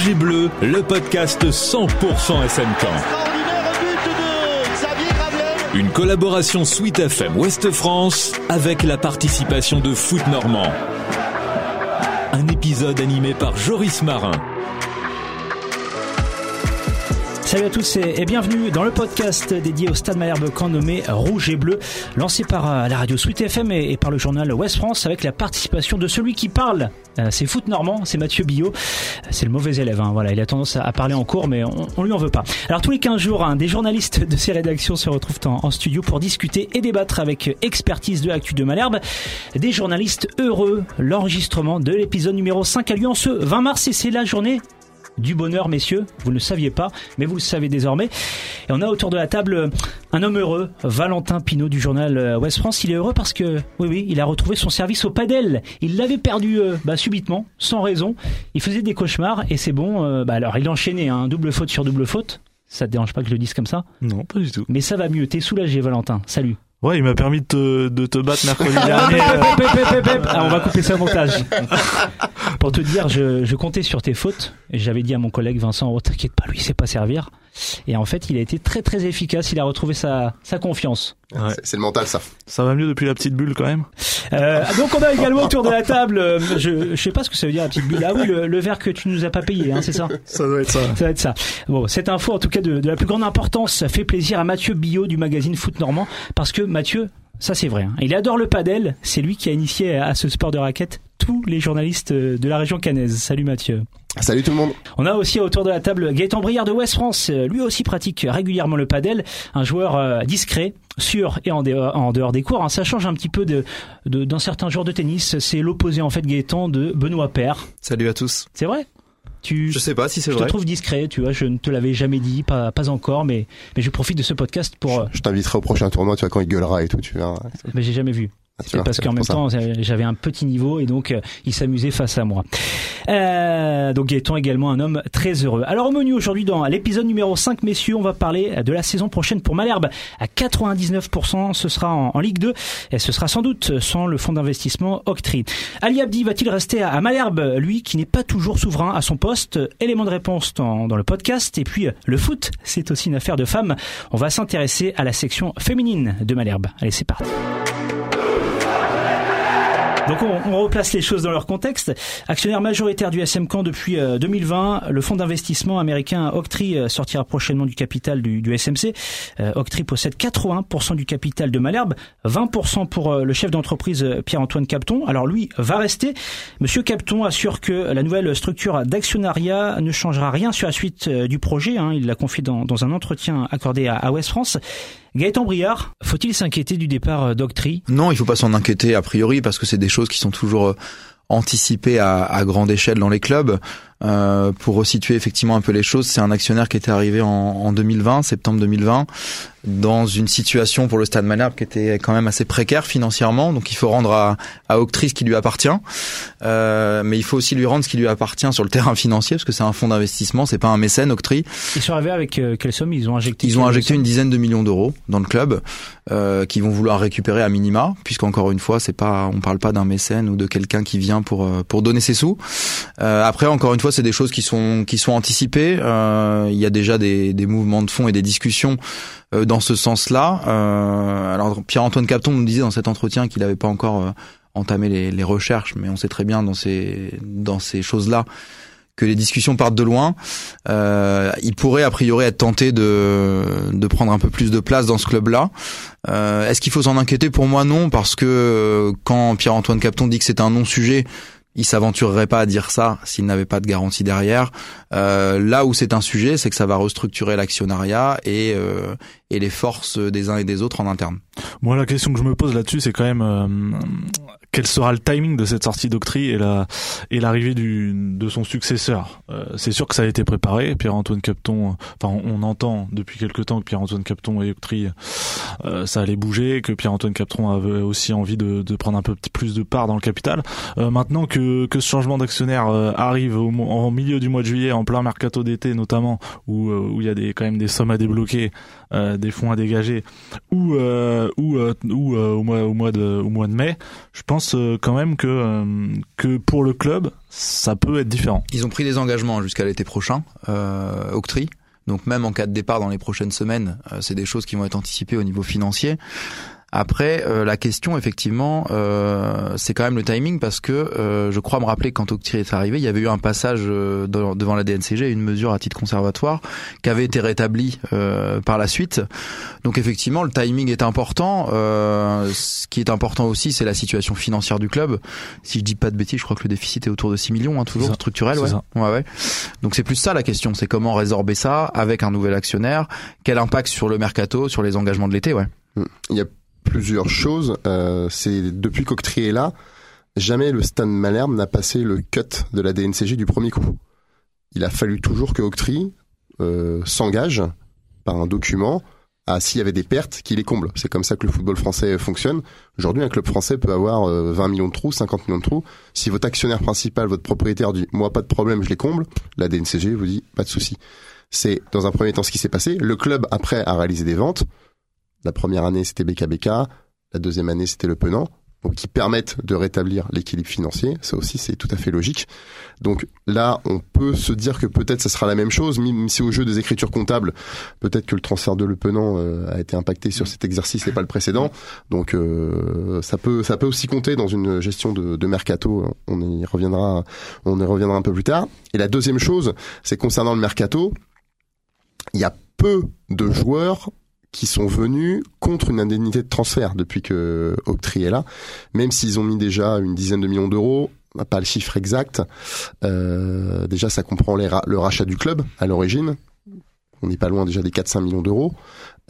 Rouge et Bleu, le podcast 100% SMK. Une collaboration Suite FM Ouest France avec la participation de Foot Normand. Un épisode animé par Joris Marin. Salut à tous et bienvenue dans le podcast dédié au Stade Malherbe camp nommé Rouge et Bleu, lancé par euh, la radio Sweet FM et par le journal Ouest France avec la participation de celui qui parle. Euh, c'est foot normand, c'est Mathieu Billot. C'est le mauvais élève, hein. voilà, il a tendance à parler en cours, mais on, lui en veut pas. Alors tous les 15 jours, hein, des journalistes de ces rédactions se retrouvent en, studio pour discuter et débattre avec expertise de l'actu de Malherbe. Des journalistes heureux. L'enregistrement de l'épisode numéro 5 a lieu en ce 20 mars et c'est la journée du bonheur, messieurs. Vous ne le saviez pas, mais vous le savez désormais. Et on a autour de la table euh, un homme heureux, Valentin Pinault du journal euh, Ouest France. Il est heureux parce que, oui, oui, il a retrouvé son service au padel. Il l'avait perdu euh, bah, subitement, sans raison. Il faisait des cauchemars et c'est bon. bah, alors, il enchaînait un hein, double faute sur double faute. Ça te dérange pas que je le dise comme ça? Non, pas du tout. Mais ça va mieux. T'es soulagé, Valentin. Salut. Ouais, il m'a permis de te, de te battre mercredi dernier. Ah, on va couper ça au montage. Pour te dire, je, je comptais sur tes fautes. J'avais dit à mon collègue Vincent, oh, t'inquiète pas, lui, il sait pas servir. Et en fait, il a été très très efficace. Il a retrouvé sa, sa confiance. Ouais. C'est le mental, ça. Ça va mieux depuis la petite bulle quand même? Euh, donc on a également autour de la table, euh, je, je sais pas ce que ça veut dire la petite bulle. Ah oui, le, le verre que tu nous as pas payé, hein, c'est ça? Ça doit être ça. Ça doit être ça. Bon, cette info en tout cas de, de la plus grande importance, ça fait plaisir à Mathieu Billot du magazine Foot Normand parce que Mathieu, ça c'est vrai. Hein. Il adore le padel. C'est lui qui a initié à ce sport de raquette tous les journalistes de la région cannaise. Salut Mathieu. Salut tout le monde. On a aussi autour de la table Gaëtan Briard de West France. Lui aussi pratique régulièrement le padel. Un joueur euh, discret, sûr et en dehors, en dehors des cours. Hein. Ça change un petit peu de, d'un certain joueur de tennis. C'est l'opposé en fait Gaëtan de Benoît Père. Salut à tous. C'est vrai? Tu, je sais pas si c'est vrai. Je te trouve discret, tu vois. Je ne te l'avais jamais dit, pas, pas encore, mais, mais je profite de ce podcast pour. Je, je t'inviterai au prochain tournoi, tu vois, quand il gueulera et tout, tu verras. Mais j'ai jamais vu. C'est parce qu'en même temps, j'avais un petit niveau et donc euh, il s'amusait face à moi. Euh, donc Gaëtan également un homme très heureux. Alors au menu aujourd'hui dans l'épisode numéro 5, messieurs, on va parler de la saison prochaine pour Malherbe. À 99%, ce sera en, Ligue 2 et ce sera sans doute sans le fonds d'investissement Octree. Ali Abdi va-t-il rester à, Malherbe, lui qui n'est pas toujours souverain à son poste? Élément de réponse dans, dans le podcast. Et puis le foot, c'est aussi une affaire de femmes. On va s'intéresser à la section féminine de Malherbe. Allez, c'est parti. Donc on, on, replace les choses dans leur contexte. Actionnaire majoritaire du SM Camp depuis 2020, euh, le fonds d'investissement américain Octree euh, sortira prochainement du capital du, SMC. Euh, Octree possède 80% du capital de Malherbe, 20% pour le chef d'entreprise Pierre-Antoine Capton. Alors lui va rester. Monsieur Capton assure que la nouvelle structure d'actionnariat ne changera rien sur la suite du projet. Hein. Il l'a confié dans, dans, un entretien accordé à, à West France. Gaëtan Briard, faut-il s'inquiéter du départ euh, d'Octree? Non, il faut pas s'en inquiéter a priori parce que c'est des choses qui sont toujours euh, anticipées à, à grande échelle dans les clubs. Euh, pour resituer effectivement un peu les choses, c'est un actionnaire qui était arrivé en, en 2020, septembre 2020, dans une situation pour le Stade Malherbe qui était quand même assez précaire financièrement. Donc il faut rendre à, à Octree ce qui lui appartient, euh, mais il faut aussi lui rendre ce qui lui appartient sur le terrain financier parce que c'est un fonds d'investissement, c'est pas un mécène Octree. Ils sont arrivés avec euh, quelle somme? Ils ont injecté Ils ont injecté une dizaine de millions d'euros dans le club, euh, qui vont vouloir récupérer à minima, puisqu'encore une fois, c'est pas, on parle pas d'un mécène ou de quelqu'un qui vient pour euh, pour donner ses sous. Euh, après, encore une fois, c'est des choses qui sont qui sont anticipées. Euh, il y a déjà des, des mouvements de fond et des discussions euh, dans ce sens-là. Euh, alors Pierre-Antoine Capton nous disait dans cet entretien qu'il n'avait pas encore entamé les, les, recherches, mais on sait très bien dans ces dans ces choses-là que les discussions partent de loin. Il pourrait a priori être tenté de, de prendre un peu plus de place dans ce club-là. Est-ce qu'il faut s'en inquiéter? Pour moi, non, parce que quand Pierre-Antoine Capton dit que c'est un non-sujet, il s'aventurerait pas à dire ça s'il n'avait pas de garantie derrière. Euh, là où c'est un sujet, c'est que ça va restructurer l'actionnariat et euh, et les forces des uns et des autres en interne. Moi, la question que je me pose là-dessus, c'est quand même euh, quel sera le timing de cette sortie d'Octree et la et l'arrivée du de son successeur. Euh, c'est sûr que ça a été préparé. Pierre-Antoine Capton, enfin, on, entend depuis quelque temps que Pierre-Antoine Capton et Octree, euh, ça allait bouger, que Pierre-Antoine Capton avait aussi envie de, de prendre un peu plus de part dans le capital. maintenant que que ce changement d'actionnaire arrive au, en milieu du mois de juillet, en plein mercato d'été notamment, où où il y a des quand même des sommes à débloquer euh, des fonds à dégager ou euh, ou euh, ou euh, au mois au mois de au mois de mai, je pense euh, quand même que euh, que pour le club ça peut être différent. Ils ont pris des engagements jusqu'à l'été prochain, euh, Octree. Donc même en cas de départ dans les prochaines semaines, euh, c'est des choses qui vont être anticipées au niveau financier. Après, euh, la question, effectivement, euh, c'est quand même le timing parce que euh, je crois me rappeler que quand Octree est arrivé, il y avait eu un passage euh, dans- devant la DNCG, une mesure à titre conservatoire qui avait été rétablie euh, par la suite. Donc effectivement, le timing est important. Euh, ce qui est important aussi, c'est la situation financière du club. Si je dis pas de bêtises, je crois que le déficit est autour de 6 millions, hein, toujours ça. structurel. Ouais. ouais, ouais. Donc c'est plus ça la question, c'est comment résorber ça avec un nouvel actionnaire? Quel impact sur le mercato, sur les engagements de l'été, ouais. Il y a plusieurs choses. Euh, c'est depuis qu'Octree est là, jamais le Stan Malherbe n'a passé le cut de la DNCG du premier coup. Il a fallu toujours que Octree euh, s'engage par un document à s'il y avait des pertes, qu'il les comble. C'est comme ça que le football français fonctionne. Aujourd'hui, un club français peut avoir euh, 20 millions de trous, 50 millions de trous. Si votre actionnaire principal, votre propriétaire dit moi pas de problème, je les comble, la DNCG vous dit pas de souci. C'est dans un premier temps ce qui s'est passé. Le club après a réalisé des ventes. La première année, c'était BKBK. La deuxième année, c'était le Penant. Donc, qui permettent de rétablir l'équilibre financier. Ça aussi, c'est tout à fait logique. Donc là, on peut se dire que peut-être ça sera la même chose, même si au jeu des écritures comptables, peut-être que le transfert de Le Penant euh, a été impacté sur cet exercice et pas le précédent. Donc euh, ça peut ça peut aussi compter dans une gestion de, de mercato. On y reviendra on y reviendra un peu plus tard. Et la deuxième chose, c'est concernant le mercato, il y a peu de joueurs qui sont venus contre une indemnité de transfert depuis que Octree est là, même s'ils ont mis déjà une dizaine de millions d'euros, pas le chiffre exact. Euh, déjà, ça comprend les ra- le rachat du club à l'origine. On n'est pas loin déjà des 4-5 millions d'euros.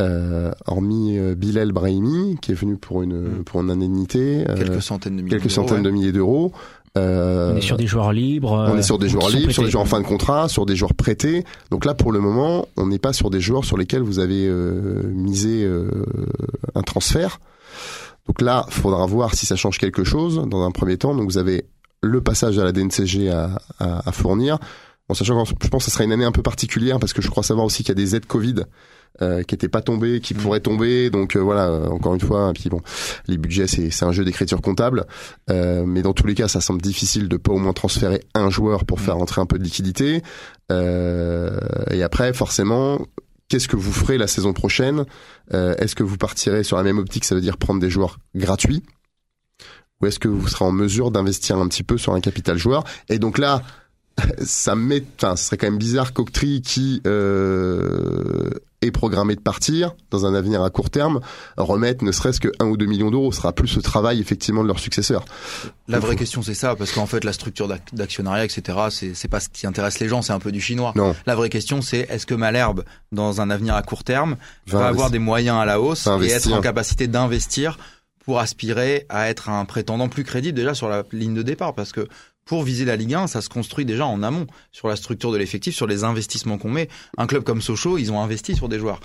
Euh, hormis euh, Bilal Brahimi, qui est venu pour une, pour une indemnité. Quelques centaines de quelques centaines ouais. de milliers d'euros. Euh, On est sur des joueurs libres. on euh, est sur des qui joueurs libres, sur des joueurs en fin de contrat, sur des joueurs prêtés. Donc là, pour le moment, on n'est pas sur des joueurs sur lesquels vous avez euh, misé euh, un transfert. Donc là, faudra voir si ça change quelque chose dans un premier temps. Donc vous avez le passage à la DNCG à, à, à fournir. En sachant que je pense que ce sera une année un peu particulière parce que je crois savoir aussi qu'il y a des aides Covid euh, qui n'étaient pas tombées, qui pourraient tomber. Donc euh, voilà, euh, encore une fois, puis bon, les budgets c'est un jeu d'écriture comptable, Euh, mais dans tous les cas, ça semble difficile de pas au moins transférer un joueur pour faire entrer un peu de liquidité. Euh, et après, forcément, qu'est-ce que vous ferez la saison prochaine? Euh, Est-ce que vous partirez sur la même optique, ça veut dire prendre des joueurs gratuits? Ou est-ce que vous serez en mesure d'investir un petit peu sur un capital joueur? Et donc là, ça met, enfin, ce serait quand même bizarre qu'Octree, qui euh, est programmé de partir dans un avenir à court terme, remette ne serait-ce que 1 ou 2 millions d'euros. Ce sera plus le travail effectivement de leur successeur. La vraie question, c'est ça, parce qu'en fait, la structure d'ac- d'actionnariat, etc., c'est pas ce qui intéresse les gens, c'est un peu du chinois. Non. La vraie question, c'est est-ce que Malherbe, dans un avenir à court terme, Va va avoir des moyens à la hausse et être en capacité d'investir pour aspirer à être un prétendant plus crédible déjà sur la ligne de départ, parce que pour viser la Ligue 1, ça se construit déjà en amont sur la structure de l'effectif, sur les investissements qu'on met. Un club comme Sochaux, ils ont investi sur des joueurs.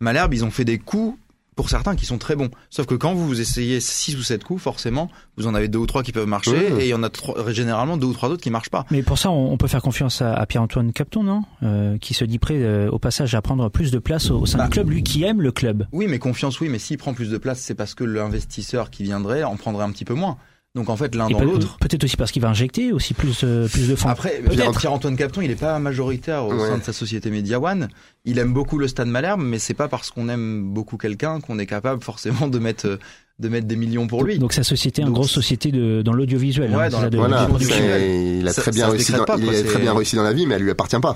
Malherbe, ils ont fait des coups pour certains qui sont très bons. Sauf que quand vous essayez 6 ou 7 coups, forcément, vous en avez deux ou trois qui peuvent marcher et il y en a trois- généralement deux ou trois autres qui marchent pas. Mais pour ça, on, peut faire confiance à, Pierre-Antoine Capton, non? Euh, Qui se dit prêt euh, au passage à prendre plus de place au, au sein Bah. du club, lui qui aime le club. Oui, mais confiance, oui, mais s'il prend plus de place, c'est parce que l'investisseur qui viendrait en prendrait un petit peu moins. Donc en fait, l'un Et dans l'autre. Peut-être aussi parce qu'il va injecter aussi plus, euh, plus de fonds. Après. Pierre-Antoine Capton, il est pas majoritaire au Ouais. sein de sa société Media One. Il aime beaucoup le Stade Malherbe, mais c'est pas parce qu'on aime beaucoup quelqu'un qu'on est capable forcément de mettre euh, de mettre des millions pour lui. Donc sa société, une Donc, grosse société de, dans l'audiovisuel. Ouais, hein, dans c'est la- de- Voilà, il a Ça- très bien réussi. Dans, pas, il quoi, a c'est- très bien réussi dans la vie, mais elle lui appartient pas.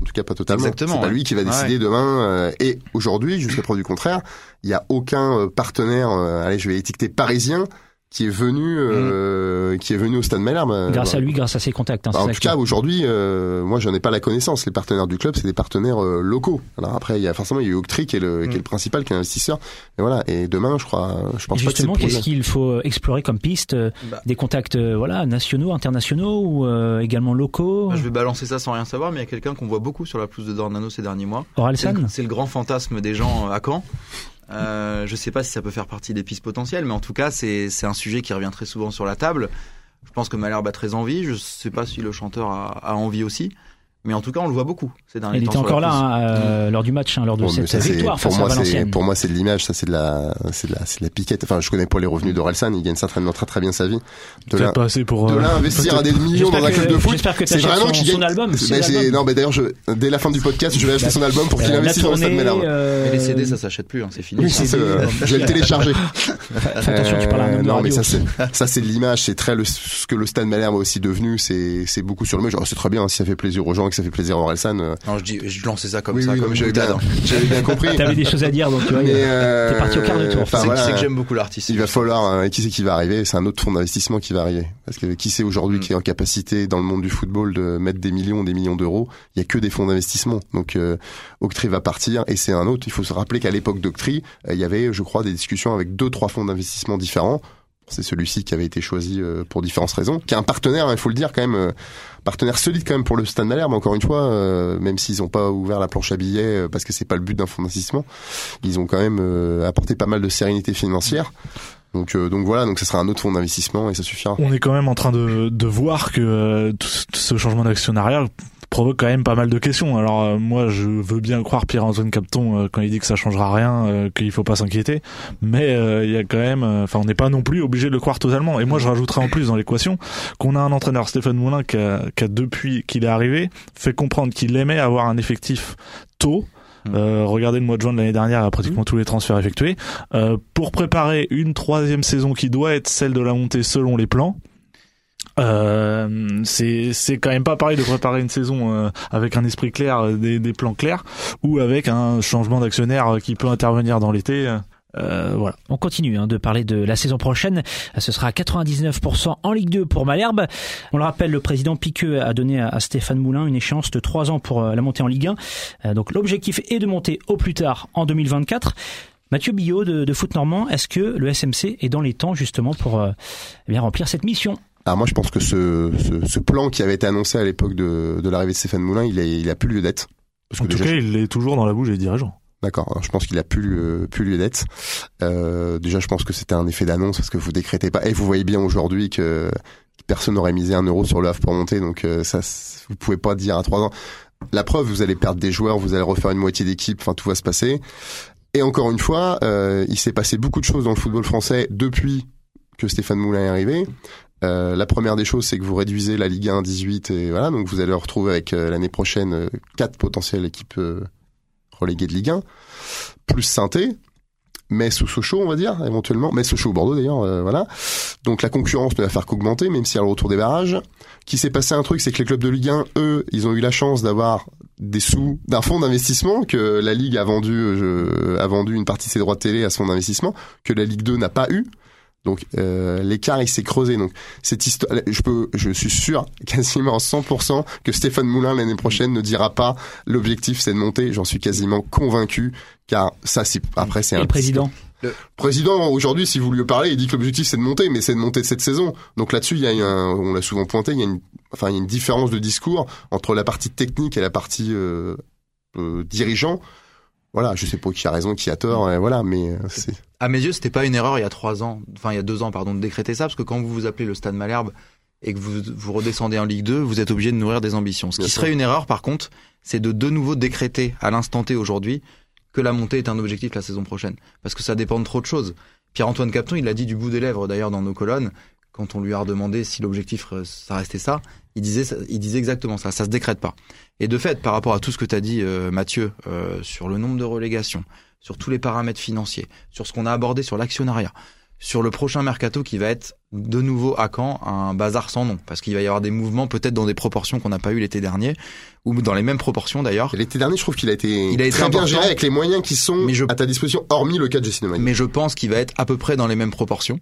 En tout cas, pas totalement. Exactement, C'est pas ouais. lui qui va décider Ouais. demain. euh, et aujourd'hui, jusqu'à preuve du contraire, il y a aucun euh, partenaire. euh, allez, je vais étiqueter parisien qui est venu, euh, qui est venu au Stade Malherbe. euh, Grâce à lui, grâce à ses contacts. hein, Bah, en tout cas, aujourd'hui, euh, moi, j'en ai pas la connaissance. Les partenaires du club, c'est des partenaires euh, locaux. Alors après, il y a forcément il y a eu Octree qui est le, qui est le principal, qui est l'investisseur. Et voilà. Et demain, je crois, je pense c'est Justement, qu'est-ce qu'il faut explorer comme piste euh, Bah. Des contacts euh, voilà, nationaux, internationaux ou euh, également locaux Moi, je vais balancer ça sans rien savoir, mais il y a quelqu'un qu'on voit beaucoup sur la pelouse de Dornano ces derniers mois. Oralsan c'est le grand fantasme des gens euh, à Caen. Euh, je sais pas si ça peut faire partie des pistes potentielles, mais en tout cas, c'est un sujet qui revient très souvent sur la table. Je pense que Malherbe a très envie. Je sais pas si le chanteur a envie aussi. Mais en tout cas, on le voit beaucoup. Ces derniers Il temps était encore là hein, euh, lors du match, hein, lors de Bon, mais cette ça, victoire pour face à moi, c'est Valenciennes. pour moi c'est de l'image, ça c'est de la c'est de la c'est de la piquette. Enfin, je connais pas les revenus d'Orelsan, il gagne certainement très très bien sa vie. De là, Peut-être pas assez pour. de euh, là investir à des millions dans un club de foot. J'espère que tu C'est vraiment son, qu'il son gagne. album. c'est Mais non, mais d'ailleurs, je, dès la fin du podcast, je vais acheter son album pour qu'il Euh, investisse la dans le stade Malherbe. les CD, ça s'achète plus, hein, c'est fini. Ça, je vais le télécharger. Attention, tu parles à un non, mais ça c'est ça c'est de l'image, c'est très le, ce que le Stade Malherbe est aussi devenu, c'est c'est beaucoup sur le match. Alors, c'est très bien si ça fait plaisir aux gens, que ça fait plaisir à Orelsan. euh, Non, je dis, je lançais ça comme oui, ça, oui, comme j'avais bien, bien compris. T'avais des choses à dire, donc tu vois. Euh, t'es parti au quart de tour. enfin, C'est voilà, c'est que j'aime beaucoup l'artiste. Il va falloir, euh, qui c'est qui va arriver? C'est un autre fonds d'investissement qui va arriver. Parce que qui c'est aujourd'hui Mm. qui est en capacité dans le monde du football de mettre des millions, des millions d'euros? Il y a que des fonds d'investissement. Donc euh, Octree va partir et c'est un autre. Il faut se rappeler qu'à l'époque d'Octree, euh, il y avait, je crois, des discussions avec deux, trois fonds d'investissement différents. C'est celui-ci qui avait été choisi euh, pour différentes raisons, qui est un partenaire, il faut le dire quand même, euh, partenaire solide quand même pour le Stade Malherbe. Encore une fois, euh, même s'ils n'ont pas ouvert la planche à billets parce que c'est pas le but d'un fonds d'investissement, ils ont quand même apporté pas mal de sérénité financière. Donc, euh, donc voilà, donc ce sera un autre fonds d'investissement et ça suffira. On est quand même en train de, de voir que euh, tout ce- ce changement d'actionnariat provoque quand même pas mal de questions. Alors euh, moi je veux bien croire Pierre-Antoine Capton euh, quand il dit que ça changera rien, euh, qu'il faut pas s'inquiéter, mais euh, il y a quand même, euh, enfin on n'est pas non plus obligé de le croire totalement. Et moi je rajouterais en plus dans l'équation qu'on a un entraîneur Stéphane Moulin qui a, qui a depuis qu'il est arrivé fait comprendre qu'il aimait avoir un effectif tôt. Euh, regardez le mois de juin de l'année dernière, à pratiquement tous les transferts effectués, euh, pour préparer une troisième saison qui doit être celle de la montée selon les plans. Euh, c'est c'est quand même pas pareil de préparer une saison euh, avec un esprit clair, euh, des, plans clairs, ou avec un changement d'actionnaire qui peut intervenir dans l'été. Voilà. On continue hein, de parler de la saison prochaine. Ce sera à 99% en Ligue 2 pour Malherbe. On le rappelle, le président Piqueux a donné à Stéphane Moulin une échéance de 3 ans pour la montée en Ligue 1. Euh, Donc l'objectif est de monter au plus tard en 2024. Mathieu Billot de, de Foot Normand, est-ce que le SMC est dans les temps justement pour eh bien remplir cette mission? Alors moi je pense que ce, ce, ce plan qui avait été annoncé à l'époque de, de l'arrivée de Stéphane Moulin, il a, il a plus lieu d'être. Parce En que tout déjà, cas, il est toujours dans la bouche des dirigeants. D'accord. Je pense qu'il a plus lieu, plus lieu d'être. Euh, déjà, je pense que c'était un effet d'annonce parce que vous décrétez pas. Et vous voyez bien aujourd'hui que personne n'aurait misé un euro sur le Havre pour monter. Donc euh, ça, vous pouvez pas dire à trois ans. La preuve, vous allez perdre des joueurs, vous allez refaire une moitié d'équipe. Enfin, tout va se passer. Et encore une fois, euh, il s'est passé beaucoup de choses dans le football français depuis que Stéphane Moulin est arrivé. Euh, la première des choses, c'est que vous réduisez la Ligue 1 à 18 et voilà, donc vous allez retrouver avec euh, l'année prochaine euh, quatre potentielles équipes reléguées de Ligue 1, plus Synthé, Metz ou Sochaux, on va dire, éventuellement. Metz, Sochaux Bordeaux, d'ailleurs, voilà. Donc la concurrence ne va faire qu'augmenter, même si à le retour des barrages. Qui s'est passé un truc, c'est que les clubs de Ligue 1, eux, ils ont eu la chance d'avoir des sous d'un fonds d'investissement que la Ligue a vendu, a vendu une partie de ses droits de télé à ce fonds d'investissement, que la Ligue 2 n'a pas eu. Donc euh, l'écart il s'est creusé. Donc cette histoire, je peux, je suis sûr quasiment à 100% que Stéphane Moulin l'année prochaine ne dira pas l'objectif c'est de monter. J'en suis quasiment convaincu, car ça c'est après c'est un le président président aujourd'hui si vous lui parlez il dit que l'objectif c'est de monter mais c'est de monter cette saison donc là-dessus il y a un, on l'a souvent pointé il y a une enfin il y a une différence de discours entre la partie technique et la partie euh, euh, dirigeant voilà je sais pas qui a raison qui a tort et voilà mais euh, c'est À mes yeux, c'était pas une erreur il y a trois ans, enfin il y a deux ans, pardon, de décréter ça, parce que quand vous vous appelez le Stade Malherbe et que vous vous redescendez en Ligue 2, vous êtes obligé de nourrir des ambitions. Ce Bien qui sûr. serait une erreur, par contre, c'est de de nouveau décréter à l'instant T aujourd'hui que la montée est un objectif la saison prochaine, parce que ça dépend de trop de choses. Pierre-Antoine Capton, il l'a dit du bout des lèvres d'ailleurs dans nos colonnes, quand on lui a redemandé si l'objectif euh, ça restait ça, il disait il disait exactement ça, ça se décrète pas. Et de fait, par rapport à tout ce que tu as dit euh, Mathieu euh, sur le nombre de relégations, sur tous les paramètres financiers, sur ce qu'on a abordé sur l'actionnariat, sur le prochain mercato qui va être de nouveau à Caen un bazar sans nom, parce qu'il va y avoir des mouvements peut-être dans des proportions qu'on n'a pas eu l'été dernier, ou dans les mêmes proportions d'ailleurs. L'été dernier je trouve qu'il a été Il a été très bien géré avec les moyens qui sont je- à ta disposition hormis le cas de Jesse. Mais je pense qu'il va être à peu près dans les mêmes proportions.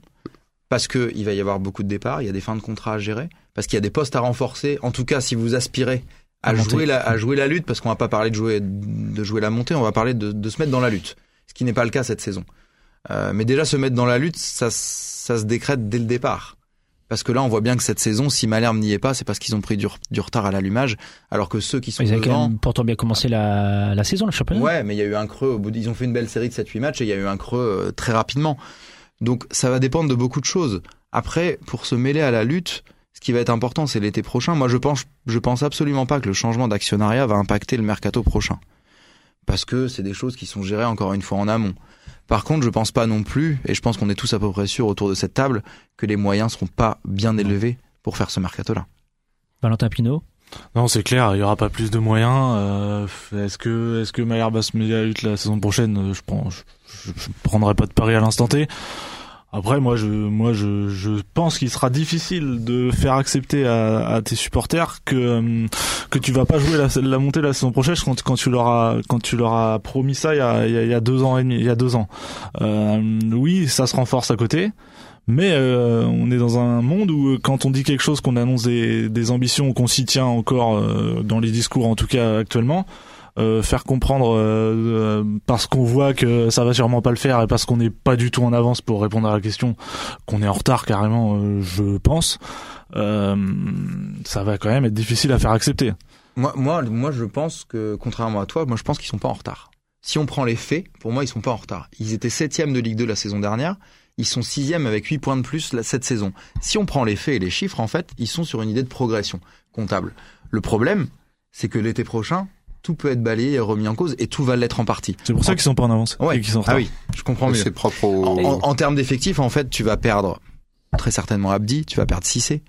Parce que il va y avoir beaucoup de départs, il y a des fins de contrat à gérer, parce qu'il y a des postes à renforcer. En tout cas, si vous aspirez à, jouer la, à jouer la lutte, parce qu'on va pas parler de jouer, de jouer la montée, on va parler de, de se mettre dans la lutte. Ce qui n'est pas le cas cette saison. Euh, mais déjà se mettre dans la lutte, ça, ça se décrète dès le départ. Parce que là, on voit bien que cette saison, si Malherbe n'y est pas, c'est parce qu'ils ont pris du, du retard à l'allumage, alors que ceux qui sont Ils avaient quand devant, même pourtant bien commencé la, la saison, le championnat. Ouais, mais il y a eu un creux. Au bout ils ont fait une belle série de 7-8 matchs et il y a eu un creux euh, très rapidement. Donc ça va dépendre de beaucoup de choses. Après, pour se mêler à la lutte, Ce qui va être important, c'est l'été prochain. Moi, je pense, je pense absolument pas que le changement d'actionnariat va impacter le mercato prochain. Parce que c'est des choses qui sont gérées encore une fois en amont. Par contre, je pense pas non plus, et je pense qu'on est tous à peu près sûrs autour de cette table, que les moyens seront pas bien élevés pour faire ce mercato-là. Valentin Pinault Non, c'est clair, il y aura pas plus de moyens. Euh, est-ce que est-ce que Malherbe va se mettre à la lutte la saison prochaine? Je prends, je, je, prendrai pas de pari à l'instant T. Après, moi, je, moi, je, je pense qu'il sera difficile de faire accepter à, à tes supporters que euh, que tu vas pas jouer la, la montée la saison prochaine quand, quand tu leur as quand tu leur as promis ça il y a, il y a deux ans et demi, il y a deux ans. Euh, oui, ça se renforce à côté. Mais euh, on est dans un monde où euh, quand on dit quelque chose, qu'on annonce des, des ambitions, qu'on s'y tient encore euh, dans les discours, en tout cas actuellement, euh, faire comprendre euh, euh, parce qu'on voit que ça va sûrement pas le faire et parce qu'on n'est pas du tout en avance pour répondre à la question, qu'on est en retard carrément, je pense, ça va quand même être difficile à faire accepter. Moi, moi, moi, je pense que contrairement à toi, moi, je pense qu'ils sont pas en retard. Si on prend les faits, pour moi, ils sont pas en retard. Ils étaient septième de Ligue 2 la saison dernière. Ils sont sixième avec 8 points de plus cette saison. Si on prend les faits et les chiffres, en fait, ils sont sur une idée de progression comptable. Le problème, c'est que l'été prochain, tout peut être balayé et remis en cause et tout va l'être en partie. C'est pour ça qu'ils sont pas en avance. Ouais. et qu'ils sont en ah oui, je comprends mieux. C'est propre au... En, en- en termes d'effectifs, en fait, tu vas perdre très certainement Abdi, tu vas perdre Cissé,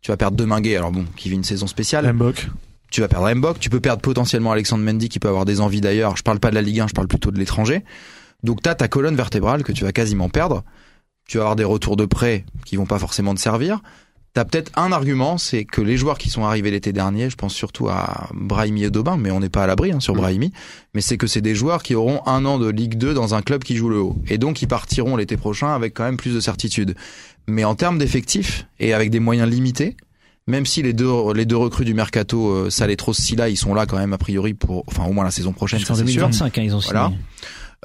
tu vas perdre Deminguet, alors bon, qui vit une saison spéciale. Mbok. Tu vas perdre Mbok, tu peux perdre potentiellement Alexandre Mendy qui peut avoir des envies d'ailleurs. Je parle pas de la Ligue 1, je parle plutôt de l'étranger. Donc t'as ta colonne vertébrale que tu vas quasiment perdre. Tu vas avoir des retours de prêt qui vont pas forcément te servir. T'as peut-être un argument, c'est que les joueurs qui sont arrivés l'été dernier, je pense surtout à Brahimi et Daubin, mais on n'est pas à l'abri hein, sur Mm. Brahimi, mais c'est que c'est des joueurs qui auront un an de Ligue 2 dans un club qui joue le haut. Et donc ils partiront l'été prochain avec quand même plus de certitude. Mais en termes d'effectifs et avec des moyens limités, même si les deux les deux recrues du mercato euh, Saletros Silla ils sont là quand même a priori pour enfin au moins la saison prochaine Jusqu'en ça, c'est sûr. 2025, hein, ils ont signé. Voilà.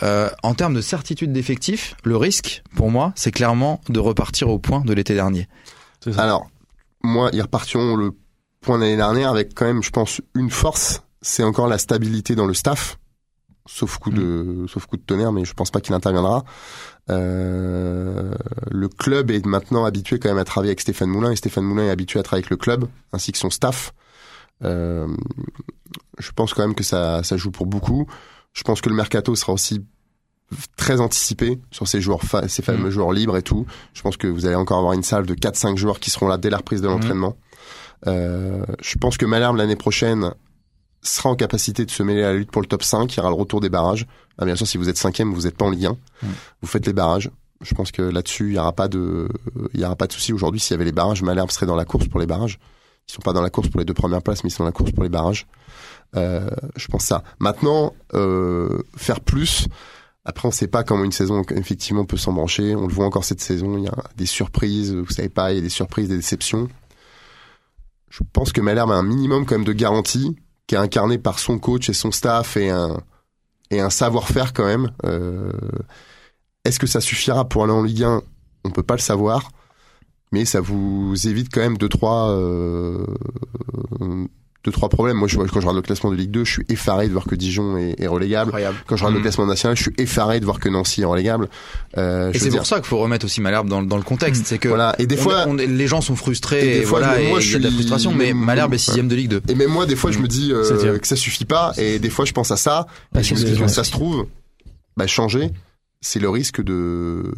Euh, en termes de certitude d'effectifs, le risque pour moi c'est clairement de repartir au point de l'été dernier. Ça. Alors, moi, ils repartiront le point de l'année dernière avec quand même, je pense, une force, c'est encore la stabilité dans le staff. Sauf coup de, sauf coup de tonnerre, mais je pense pas qu'il interviendra. Euh, le club est maintenant habitué quand même à travailler avec Stéphane Moulin et Stéphane Moulin est habitué à travailler avec le club ainsi que son staff. Euh, je pense quand même que ça, ça joue pour beaucoup. Je pense que le mercato sera aussi très anticipé sur ces joueurs, fa- ces fameux joueurs libres et tout. Je pense que vous allez encore avoir une salle de 4-5 joueurs qui seront là dès la reprise de l'entraînement. Euh, je pense que Malherbe l'année prochaine sera en capacité de se mêler à la lutte pour le top 5. Il y aura le retour des barrages. Ah, bien sûr, si vous êtes cinquième, vous n'êtes pas en Ligue 1. Vous faites les barrages. Je pense que là-dessus, il y aura pas de, il y aura pas de souci. Aujourd'hui, s'il y avait les barrages, Malherbe serait dans la course pour les barrages. Ils sont pas dans la course pour les deux premières places, mais ils sont dans la course pour les barrages. Euh, je pense ça. Maintenant, euh, faire plus. Après, on sait pas comment une saison effectivement peut s'embrancher. On le voit encore cette saison. Il y a des surprises. Vous savez pas, il y a des surprises, des déceptions. Je pense que Malherbe a un minimum quand même de garantie qui est incarné par son coach et son staff et un et un savoir-faire quand même. Euh, Est-ce que ça suffira pour aller en Ligue 1 On peut pas le savoir, mais ça vous évite quand même deux trois euh, deux trois problèmes. Moi, je quand je regarde le classement de Ligue 2, je suis effaré de voir que Dijon est, est relégable. Incroyable. Quand je regarde Mm. le classement national, je suis effaré de voir que Nancy est relégable. Euh, Et je c'est pour dire, ça qu'il faut remettre aussi Malherbe dans, dans le contexte, c'est que voilà. Et des fois, on- les gens sont frustrés Et des fois, voilà, je- moi, et je a de la suis- frustration, mais Mm. Malherbe est sixième de Ligue 2. Et même moi, des fois, je me dis euh, que ça suffit pas. Et des fois, je pense à ça. Dis le- que ça se trouve, bah, changer, c'est le risque de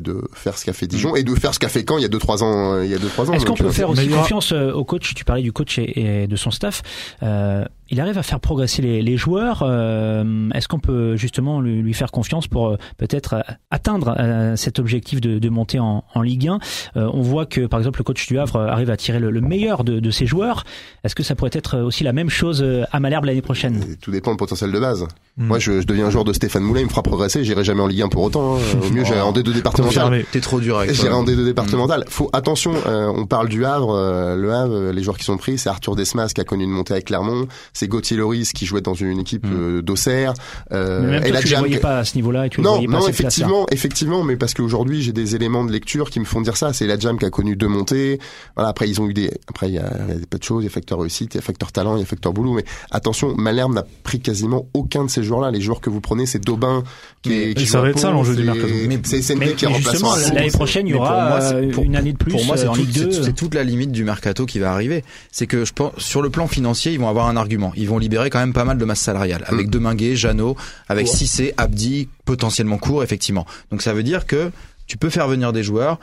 de faire ce qu'a fait Dijon et de faire ce qu'a fait Caen il y a deux trois ans. euh, Il y a deux trois ans. Est-ce qu'on peut euh, faire aussi confiance euh, au coach? Tu parlais du coach et, et de son staff. Euh, il arrive à faire progresser les, les joueurs. euh, Est-ce qu'on peut justement lui, lui faire confiance pour peut-être atteindre euh, cet objectif de, de monter en, en Ligue 1 Euh, On voit que par exemple le coach du Havre arrive à tirer le, le meilleur de, de ses joueurs. Est-ce que ça pourrait être aussi la même chose à Malherbe l'année prochaine? Et tout dépend du potentiel de base. Mm. Moi, je, je deviens un joueur de Stéphane Moulin, il me fera progresser. J'irai jamais en Ligue 1 pour autant. hein. Au mieux, j'irai en D2 départemental. T'es trop dur avec J'irai toi. en D2 départemental. Faut attention. euh, on parle du Havre. euh, le Havre, euh, les joueurs qui sont pris, c'est Arthur Desmas qui a connu une montée avec Clermont. C'est Gauthier Loris qui jouait dans une équipe Mm. euh, d'Auxerre. Euh, Mais Même et la tu ne voyais pas à ce niveau-là et tu les non, pas non, effectivement, effectivement, mais parce qu'aujourd'hui j'ai des éléments de lecture qui me font dire ça. C'est la Jam qui a connu deux montées. Voilà, après ils ont eu des, après il y a, il y a des tas de choses, il y a facteur réussite, il y a facteur talent, il y a facteur boulot. Mais attention, Malherbe n'a pris quasiment aucun de ces joueurs-là. Les joueurs que vous prenez, c'est Daubin qui, est, qui ça va être ça, l'enjeu du mercato. C'est qui est l'année prochaine, il y aura une année de plus pour moi, en Ligue 2. C'est toute la limite du mercato qui va arriver. C'est que je pense, sur le plan financier, ils vont avoir un argument. Ils vont libérer quand même pas mal de masse salariale. Avec mm. Deminguet, Jeannot, avec Cissé, Abdi, potentiellement court, effectivement. Donc ça veut dire que tu peux faire venir des joueurs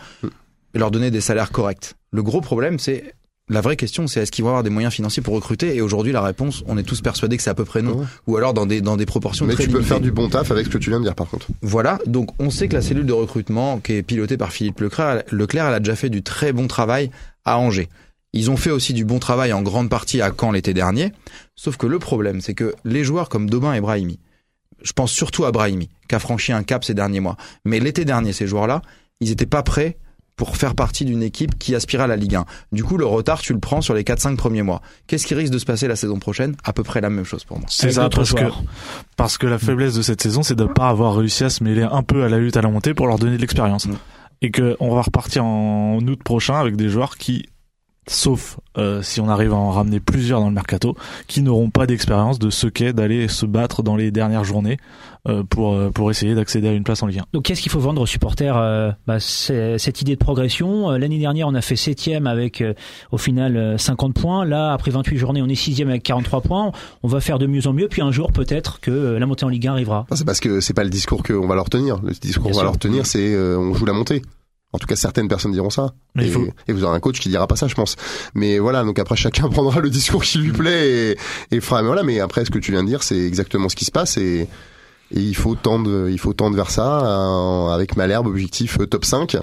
et leur donner des salaires corrects. Le gros problème, c'est la vraie question, c'est est-ce qu'ils vont avoir des moyens financiers pour recruter? Et aujourd'hui, la réponse, on est tous persuadés que c'est à peu près non, ou alors dans des dans des proportions Mais très tu peux faire du bon taf avec ce que tu viens de dire, par contre. Voilà. Donc, on sait que la cellule de recrutement, qui est pilotée par Philippe Leclerc, Leclerc, elle a déjà fait du très bon travail à Angers. Ils ont fait aussi du bon travail en grande partie à Caen l'été dernier. Sauf que le problème, c'est que les joueurs comme Dobin et Brahimi, je pense surtout à Brahimi, qui a franchi un cap ces derniers mois. Mais l'été dernier, ces joueurs-là, ils n'étaient pas prêts pour faire partie d'une équipe qui aspire à la Ligue 1. Du coup, le retard, tu le prends sur les 4-5 premiers mois. Qu'est-ce qui risque de se passer la saison prochaine? À peu près la même chose pour moi. C'est ça, parce que, parce que la faiblesse de cette saison, c'est de ne pas avoir réussi à se mêler un peu à la lutte à la montée pour leur donner de l'expérience. Mm. Et que on va repartir en août prochain avec des joueurs qui sauf euh, si on arrive à en ramener plusieurs dans le mercato, qui n'auront pas d'expérience de ce qu'est d'aller se battre dans les dernières journées euh, pour euh, pour essayer d'accéder à une place en Ligue 1. Donc qu'est-ce qu'il faut vendre aux supporters bah, Cette idée de progression. L'année dernière, on a fait septième avec au final 50 points. Là, après 28 journées, on est sixième avec 43 points. On va faire de mieux en mieux. Puis un jour, peut-être que la montée en Ligue 1 arrivera. C'est parce que c'est pas le discours qu'on va leur tenir. Le discours qu'on va leur tenir, c'est on joue la montée. En tout cas, certaines personnes diront ça. et, vous aurez un coach qui dira pas ça, je pense. Mais voilà, donc après chacun prendra le discours qui lui plaît et, et fera. Mais voilà, mais après ce que tu viens de dire, c'est exactement ce qui se passe et, et il faut tendre, il faut tendre vers ça euh, avec Malherbe objectif euh, top 5.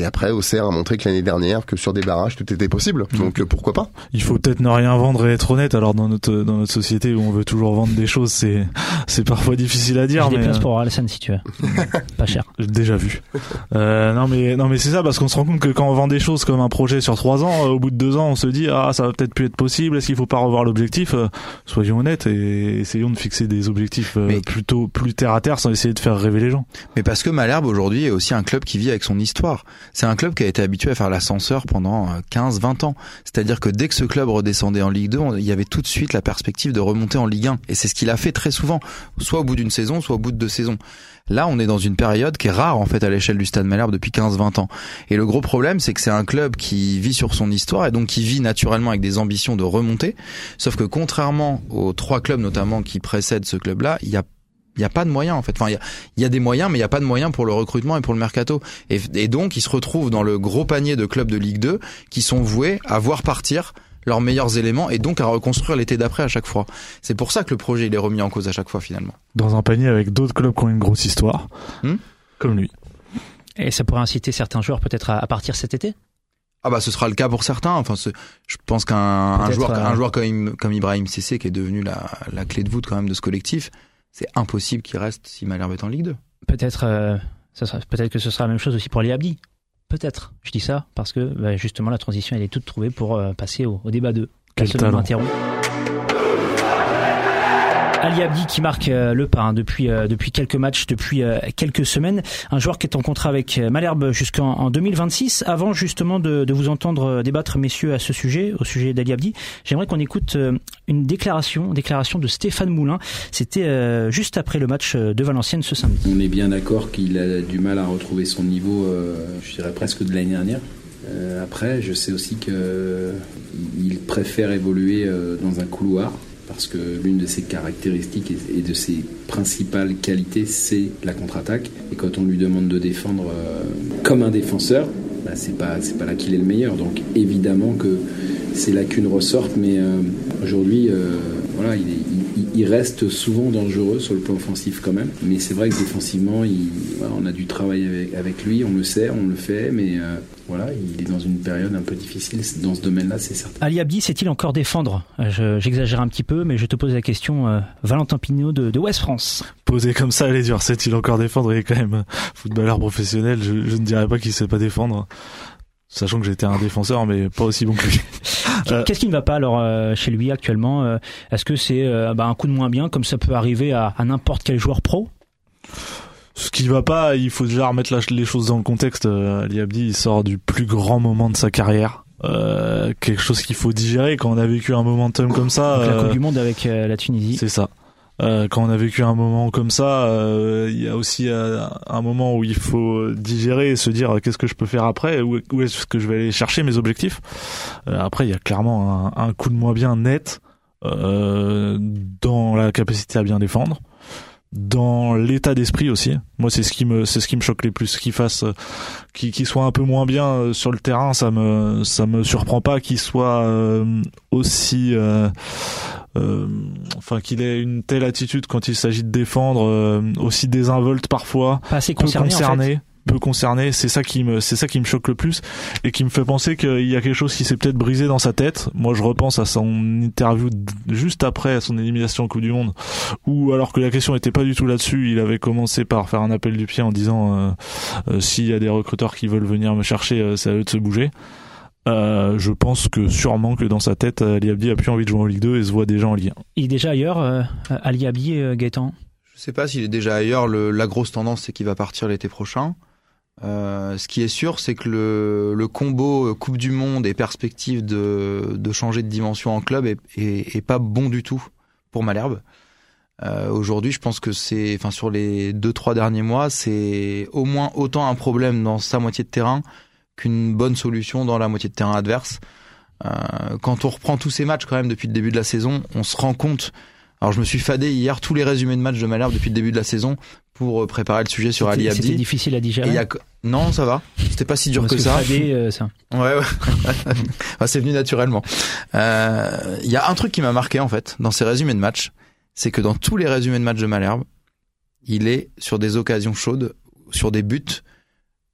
Et après, Auxerre a montré que l'année dernière, que sur des barrages, tout était possible. Donc euh, pourquoi pas Il faut peut-être ne rien vendre et être honnête. Alors dans notre dans notre société où on veut toujours vendre des choses, c'est c'est parfois difficile à dire. J'ai des places euh, pour Alessandro si tu veux. pas cher. Déjà vu. Euh, non mais non mais c'est ça parce qu'on se rend compte que quand on vend des choses comme un projet sur trois ans, au bout de deux ans, on se dit ah ça va peut-être plus être possible. Est-ce qu'il faut pas revoir l'objectif? Soyons honnêtes et essayons de fixer des objectifs plutôt plus terre à terre sans essayer de faire rêver les gens. Mais parce que Malherbe aujourd'hui est aussi un club qui vit avec son histoire. C'est un club qui a été habitué à faire l'ascenseur pendant 15-20 euh, ans. C'est-à-dire que dès que ce club redescendait en Ligue 2, il y avait tout de suite la perspective de remonter en Ligue 1. Et c'est ce qu'il a fait très souvent, soit au bout d'une saison, soit au bout de deux saisons. Là, on est dans une période qui est rare en fait à l'échelle du Stade Malherbe depuis 15-20 ans. Et le gros problème, c'est que c'est un club qui vit sur son histoire et donc qui vit naturellement avec des ambitions de remonter. Sauf que contrairement aux trois clubs notamment qui précèdent ce club-là, il y a il n'y a pas de moyens en fait. Enfin, il y a, y a, des moyens, mais il n'y a pas de moyens pour le recrutement et pour le mercato. Et, et donc, ils se retrouvent dans le gros panier de clubs de Ligue 2 qui sont voués à voir partir leurs meilleurs éléments et donc à reconstruire l'été d'après à chaque fois. C'est pour ça que le projet il est remis en cause à chaque fois finalement. Dans un panier avec d'autres clubs qui ont une grosse histoire, hmm comme lui. Et ça pourrait inciter certains joueurs peut-être à, partir cet été? Ah bah ce sera le cas pour certains. Enfin, je pense qu'un joueur, un euh, joueur comme, comme Ibrahim Cissé qui est devenu la, la clé de voûte quand même de ce collectif, c'est impossible qu'il reste si Malherbe est en Ligue 2. Peut-être euh, peut-être que ce sera la même chose aussi pour les Abdi. Peut-être. Je dis ça parce que bah, justement la transition elle est toute trouvée pour euh, passer au, au débat 2. Quel talent. Ali Abdi qui marque euh, le pas hein, depuis euh, depuis quelques matchs, depuis euh, quelques semaines. Un joueur qui est en contrat avec Malherbe jusqu'en 2026. Avant justement de, vous entendre débattre, messieurs, à ce sujet, au sujet d'Ali Abdi, j'aimerais qu'on écoute une déclaration, déclaration de Stéphane Moulin. C'était juste après le match de Valenciennes ce samedi. On est bien d'accord qu'il a du mal à retrouver son niveau, je dirais presque de l'année dernière. après, je sais aussi qu'il préfère évoluer dans un couloir parce que l'une de ses caractéristiques et de ses principales qualités, c'est la contre-attaque. Et quand on lui demande de défendre euh, comme un défenseur, bah, c'est pas pas là qu'il est le meilleur. Donc évidemment que ces lacunes ressortent, mais euh, aujourd'hui, euh, voilà, il, reste souvent dangereux sur le plan offensif quand même. Mais c'est vrai que défensivement, on a du travail avec, lui, on le sait, on le fait, mais voilà, il est dans une période un peu difficile dans ce domaine-là, c'est certain. Ali Abdi sait-il encore défendre? J'exagère un petit peu, mais je te pose la question, euh, Valentin Pignot de, de West France. Posé comme ça, elle est dure. Sait-il encore défendre? Il est quand même footballeur professionnel. Je, ne dirais pas qu'il sait pas défendre. Sachant que j'étais un défenseur, mais pas aussi bon que lui. Euh, qu'est-ce qui ne va pas alors euh, chez lui actuellement Est-ce que c'est bah, un coup de moins bien, comme ça peut arriver à, à n'importe quel joueur pro? Ce qui va pas, il faut déjà remettre les choses dans le contexte. Euh, Ali Abdi, il sort du plus grand moment de sa carrière. Euh, quelque chose qu'il faut digérer quand on a vécu un momentum comme ça. Donc la Coupe euh, du Monde avec la Tunisie. C'est ça. Euh, quand on a vécu un moment comme ça, euh, il y a aussi euh, un moment où il faut digérer et se dire qu'est-ce que je peux faire après, où, où est-ce que je vais aller chercher mes objectifs? après, il y a clairement un, un, coup de moins bien net dans la capacité à bien défendre dans l'état d'esprit aussi. Moi, c'est ce qui me, c'est ce qui me choque les plus. Qu'il fasse, qu'il soit un peu moins bien euh, sur le terrain, ça me, ça me surprend pas. Qu'il soit euh, aussi, euh, enfin, qu'il ait une telle attitude quand il s'agit de défendre, aussi désinvolte parfois, pas assez concerné peu concerné. C'est ça qui me, c'est ça qui me choque le plus et qui me fait penser qu'il y a quelque chose qui s'est peut-être brisé dans sa tête. Moi, je repense à son interview juste après son élimination au Coupe du Monde, où alors que la question était pas du tout là-dessus, il avait commencé par faire un appel du pied en disant euh, euh, s'il y a des recruteurs qui veulent venir me chercher, euh, c'est à eux de se bouger. Euh, je pense que sûrement que dans sa tête, Ali Abdi a plus envie de jouer en Ligue 2 et se voit déjà en Ligue 1. Il est déjà ailleurs, Ali Abdi, Gaëtan? Je sais pas s'il est déjà ailleurs. Le, la grosse tendance, c'est qu'il va partir l'été prochain. Euh, ce qui est sûr, c'est que le, combo Coupe du Monde et perspective de, changer de dimension en club est, est, pas bon du tout pour Malherbe. Euh, Aujourd'hui, je pense que c'est, enfin sur les deux trois derniers mois, c'est au moins autant un problème dans sa moitié de terrain qu'une bonne solution dans la moitié de terrain adverse. Euh, quand on reprend tous ces matchs quand même depuis le début de la saison, on se rend compte. Alors je me suis fadé hier tous les résumés de matchs de Malherbe depuis le début de la saison pour euh, préparer le sujet sur Ali Abdi. C'était difficile à digérer. Non, ça va. C'était pas si dur que, ça. Euh, ça. Ouais, ouais. Ah, c'est venu naturellement. Euh, il y a un truc qui m'a marqué en fait dans ces résumés de match, c'est que dans tous les résumés de match de Malherbe, il est sur des occasions chaudes, sur des buts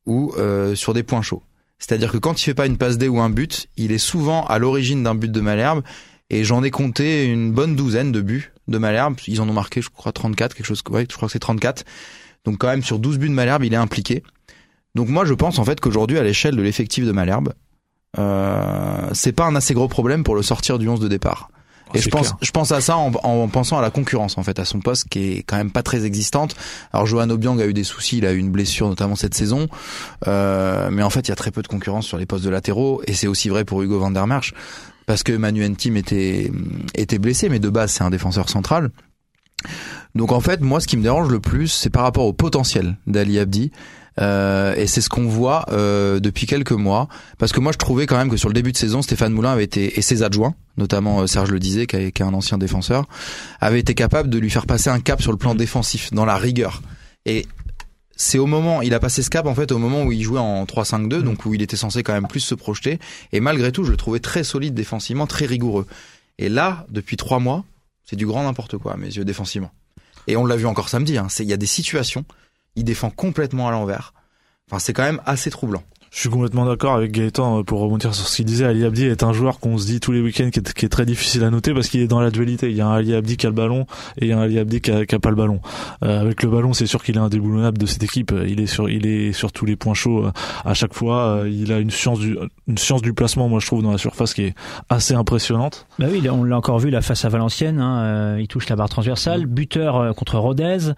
ou sur des points chauds. C'est-à-dire que quand il fait pas une passe D ou un but, il est souvent à l'origine d'un but de Malherbe et j'en ai compté une bonne douzaine de buts de Malherbe. Ils en ont marqué, je crois, 34, quelque chose. Ouais, je crois que c'est 34. Donc quand même, sur 12 buts de Malherbe, il est impliqué. Donc moi, je pense en fait qu'aujourd'hui, à l'échelle de l'effectif de Malherbe, euh, c'est pas un assez gros problème pour le sortir du 11 de départ. Ah, Et je pense, je pense à ça en, en, pensant à la concurrence en fait, à son poste qui est quand même pas très existante. Alors Johan Obiang a eu des soucis, il a eu une blessure notamment cette saison, euh, mais en fait il y a très peu de concurrence sur les postes de latéraux et c'est aussi vrai pour Hugo van der Merch parce que Manu Ntim était était blessé, mais de base c'est un défenseur central. Donc en fait, moi, ce qui me dérange le plus, c'est par rapport au potentiel d'Ali Abdi. Euh, et c'est ce qu'on voit euh, depuis quelques mois, parce que moi je trouvais quand même que sur le début de saison, Stéphane Moulin avait été et ses adjoints, notamment euh, Serge le disait, qui, est un ancien défenseur, avait été capable de lui faire passer un cap sur le plan défensif, dans la rigueur. Et c'est au moment, il a passé ce cap en fait au moment où il jouait en 3-5-2, donc où il était censé quand même plus se projeter. Et malgré tout, je le trouvais très solide défensivement, très rigoureux. Et là, depuis trois mois, c'est du grand n'importe quoi à mes yeux défensivement. Et on l'a vu encore samedi. Hein, il y a des situations, il défend complètement à l'envers. Enfin, c'est quand même assez troublant. Je suis complètement d'accord avec Gaëtan euh, pour rebondir sur ce qu'il disait. Ali Abdi est un joueur qu'on se dit tous les week-ends qui est, qui est très difficile à noter parce qu'il est dans la dualité. Il y a un Ali Abdi qui a le ballon et il y a un Ali Abdi qui a, qui a pas le ballon. Euh, avec le ballon, c'est sûr qu'il est indéboulonnable de cette équipe. Il est sur, il est sur tous les points chauds euh, à chaque fois. Euh, il a une science du, une science du placement, moi je trouve, dans la surface qui est assez impressionnante. Bah oui, on l'a encore vu la face à Valenciennes. Hein, il touche la barre transversale. Buteur contre Rodez,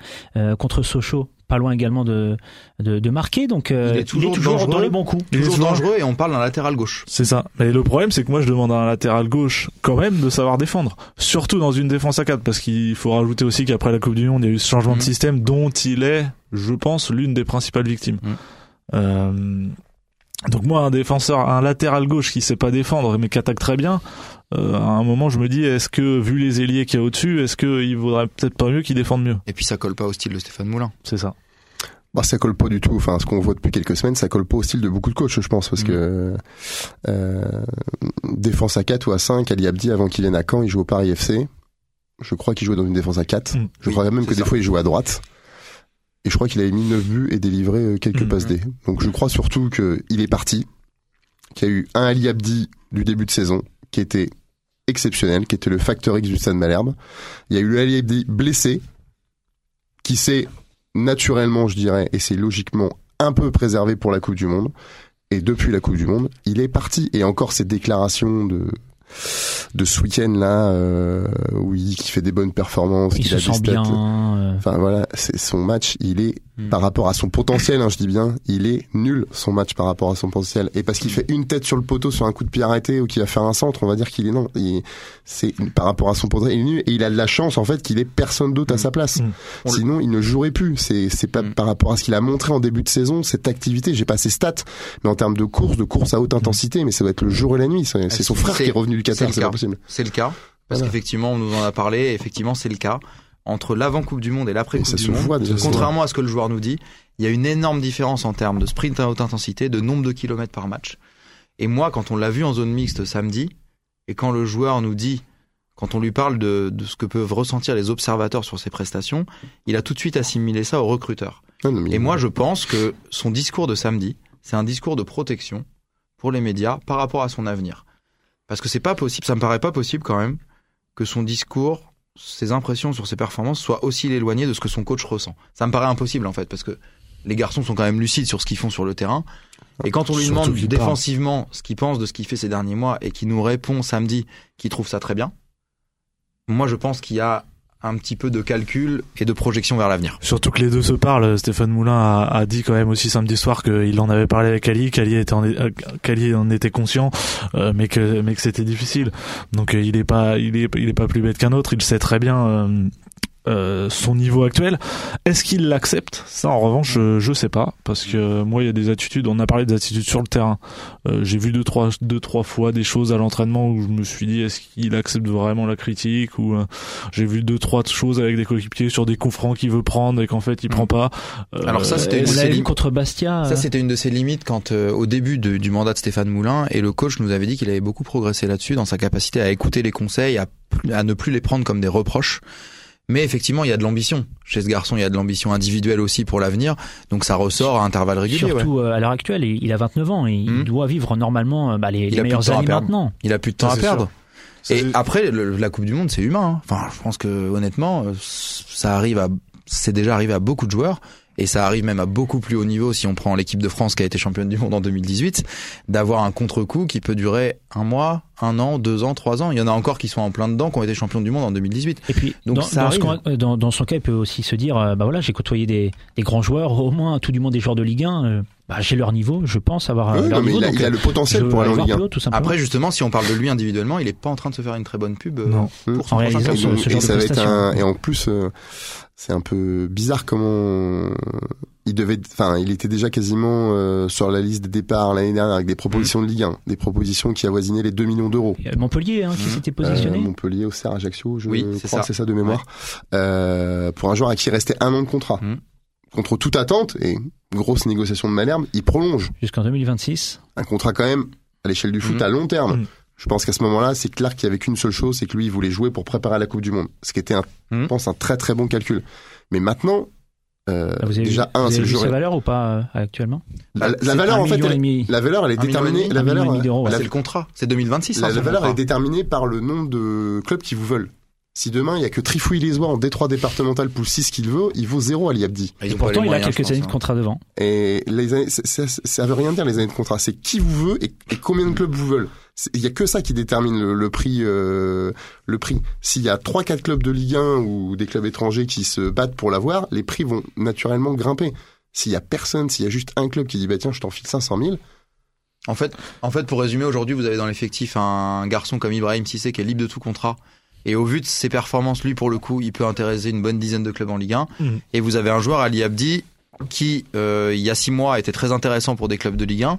contre Sochaux pas loin également de, de, de marquer. Donc euh, il est toujours, dans les bons coups. Il est toujours dangereux et on parle d'un latéral gauche. C'est ça. Mais le problème, c'est que moi, je demande à un latéral gauche quand même de savoir défendre. Surtout dans une défense à 4 parce qu'il faut rajouter aussi qu'après la Coupe du Monde, il y a eu ce changement de mhm. système dont il est, je pense, l'une des principales victimes. Mhm. Euh, donc moi, un défenseur, un latéral gauche qui sait pas défendre mais qui attaque très bien, euh, à un moment, je me dis, est-ce que vu les ailiers qu'il y a au-dessus, est-ce qu'il vaudrait peut-être pas mieux qu'il défende mieux? Et puis ça colle pas au style de Stéphane Moulin. C'est ça. Bah, ça colle pas du tout. Enfin, ce qu'on voit depuis quelques semaines, ça colle pas au style de beaucoup de coachs, je pense, parce mm. que euh, défense à 4 ou à 5, Ali Abdi, avant qu'il vienne à Caen, il joue au Paris FC. Je crois qu'il jouait dans une défense à 4. Mm. Je crois même que des fois, il jouait à droite. Et je crois qu'il avait mis 9 buts et délivré euh, quelques mm. passes D. Donc je crois surtout qu'il est parti, qu'il y a eu un Ali Abdi du début de saison, qui était exceptionnel, qui était le facteur X du Stade Malherbe. Il y a eu le blessé, qui s'est naturellement, je dirais, et c'est logiquement un peu préservé pour la Coupe du Monde. Et depuis la Coupe du Monde, il est parti. Et encore ces déclarations de de ce week-end là euh, où il qui fait des bonnes performances, il se sent bien. Euh. Enfin voilà, c'est son match, il est Hmm. par rapport à son potentiel, hein, je dis bien, il est nul son match par rapport à son potentiel. Et parce qu'il fait une tête sur le poteau sur un coup de pied arrêté ou qu'il va faire un centre, on va dire qu'il est non. Il- C'est par rapport à son potentiel, il est nul et il a de la chance en fait qu'il ait personne d'autre à sa place. Sinon, il ne jouerait plus. C'est c'est pas par rapport à ce qu'il a montré en début de saison, cette activité. J'ai pas ses stats, mais en termes de course, de course à haute intensité, mais ça doit être le jour et la nuit. C'est c'est son frère C'est- qui est revenu du c'est Qatar, c'est pas possible. C'est le cas. Parce Voilà. qu'effectivement, on nous en a parlé. et Effectivement, c'est le cas. Entre l'avant Coupe du Monde et l'après Coupe du Monde, voit contrairement à ce que le joueur nous dit, il y a une énorme différence en termes de sprint à haute intensité, de nombre de kilomètres par match. Et moi, quand on l'a vu en zone mixte samedi, et quand le joueur nous dit, quand on lui parle de, de ce que peuvent ressentir les observateurs sur ses prestations, il a tout de suite assimilé ça au recruteur. Ah, non, Et moi, je pense que son discours de samedi, c'est un discours de protection pour les médias par rapport à son avenir. Parce que c'est pas possible, ça me paraît pas possible quand même que son discours, ses impressions sur ses performances soient aussi éloignées de ce que son coach ressent. Ça me paraît impossible en fait, parce que les garçons sont quand même lucides sur ce qu'ils font sur le terrain. Et quand on lui demande parle. défensivement ce qu'il pense de ce qu'il fait ces derniers mois et qu'il nous répond samedi qu'il trouve ça très bien, moi je pense qu'il y a un petit peu de calcul et de projection vers l'avenir. Surtout que les deux se parlent. Stéphane Moulin a, dit quand même aussi samedi soir qu'il en avait parlé avec Ali, qu'Ali était en, euh, qu'Ali en était conscient, euh, mais que mais que c'était difficile. Donc euh, il est pas il est il est pas plus bête qu'un autre. Il sait très bien. Euh, son niveau actuel. Est-ce qu'il l'accepte? Ça, en revanche, je, je sais pas, parce que moi, il y a des attitudes. On a parlé des attitudes sur le terrain. Euh, J'ai vu deux trois deux trois fois des choses à l'entraînement où je me suis dit est-ce qu'il accepte vraiment la critique ou euh, j'ai vu deux trois choses avec des coéquipiers sur des coups francs qu'il veut prendre et qu'en fait il Mm. prend pas. Euh, Alors ça, c'était On une contre Bastia. Ça, euh, c'était une de ses limites quand, euh, au début de- du mandat de Stéphane Moulin, et le coach nous avait dit qu'il avait beaucoup progressé là-dessus, dans sa capacité à écouter les conseils, à ne plus les prendre comme des reproches. Mais effectivement, il y a de l'ambition. Chez ce garçon, il y a de l'ambition individuelle aussi pour l'avenir. Donc ça ressort à intervalles réguliers. Surtout euh, à l'heure actuelle, il a 29 ans et il Mhm. doit vivre normalement euh, bah, les, Il les a plus de meilleures temps à années perdre. maintenant. Il a plus de temps Ça, à perdre. sûr. Et après, le- la Coupe du Monde, c'est humain. hein. Enfin, je pense que honnêtement, euh, ça arrive à, c'est déjà arrivé à beaucoup de joueurs. Et ça arrive même à beaucoup plus haut niveau si on prend l'équipe de France qui a été championne du monde en 2018, d'avoir un contre-coup qui peut durer un mois, un an, deux ans, trois ans. Il y en a encore qui sont en plein dedans, qui ont été champions du monde en 2018. Et puis, Donc dans, ça dans, ce arrive. qu'on- euh, dans- dans son cas, il peut aussi se dire, euh, bah voilà, j'ai côtoyé des, des grands joueurs, au moins tout du monde des joueurs de Ligue 1. euh, bah, j'ai leur niveau, je pense avoir euh, Oui, leur non, mais niveau. il a, donc, il a euh, le potentiel pour aller en Ligue 1. plus haut, tout simplement. Après, justement, si on parle de lui individuellement, il est pas en train de se faire une très bonne pub euh, Non. pour son En réalisant ce- Et, ce et genre de ça va être prestation. un, et en plus, euh, c'est un peu bizarre comment il devait, enfin, il était déjà quasiment euh, sur la liste des départs l'année dernière avec des propositions de Ligue 1, des propositions qui avoisinaient les 2 millions d'euros. Il y a Montpellier hein, qui Mhm. s'était Euh, positionné. Montpellier, Auxerre, Ajaccio, je Oui, c'est crois ça. que c'est ça de mémoire. Euh, pour un joueur à qui restait un an de contrat. Mhm. Contre toute attente et grosse négociation de Malherbe, il prolonge Jusqu'en 2026. un contrat quand même à l'échelle du foot Mhm. à long terme. Mhm. Je pense qu'à ce moment-là, c'est clair qu'il y avait qu'une seule chose, c'est que lui, il voulait jouer pour préparer la Coupe du Monde. Ce qui était, un, Mhm. je pense, un très très bon calcul. Mais maintenant, euh, Vous avez déjà vu, un, vous c'est avez le vu jour. sa valeur ou pas euh, actuellement La, la valeur, en fait, elle, la valeur, elle est déterminée. La valeur. Bah, c'est le contrat. C'est 2026. la, hein, la valeur contrat. est déterminée par le nombre de clubs qui vous veulent. Si demain, il y a que Trifouille-les-Oies en Détroit départemental poule 6 qu'il veut, il vaut zéro à l'Iabdi. Ils Et pourtant, les il a quelques années de hein. contrat devant. Et les années, ça, ça, ça veut rien dire les années de contrat. C'est qui vous veut et, et combien de clubs vous veulent. Il y a que ça qui détermine le, le prix. euh, le prix. S'il y a trois, quatre clubs de Ligue 1 ou des clubs étrangers qui se battent pour l'avoir, les prix vont naturellement grimper. S'il y a personne, s'il y a juste un club qui dit bah tiens, je t'en file 500 000, En fait, en fait, pour résumer, aujourd'hui, vous avez dans l'effectif un garçon comme Ibrahim Sissé qui est libre de tout contrat. Et au vu de ses performances, lui, pour le coup, il peut intéresser une bonne dizaine de clubs en Ligue 1. Mhm. Et vous avez un joueur, Ali Abdi, qui, euh, il y a six mois, était très intéressant pour des clubs de Ligue 1,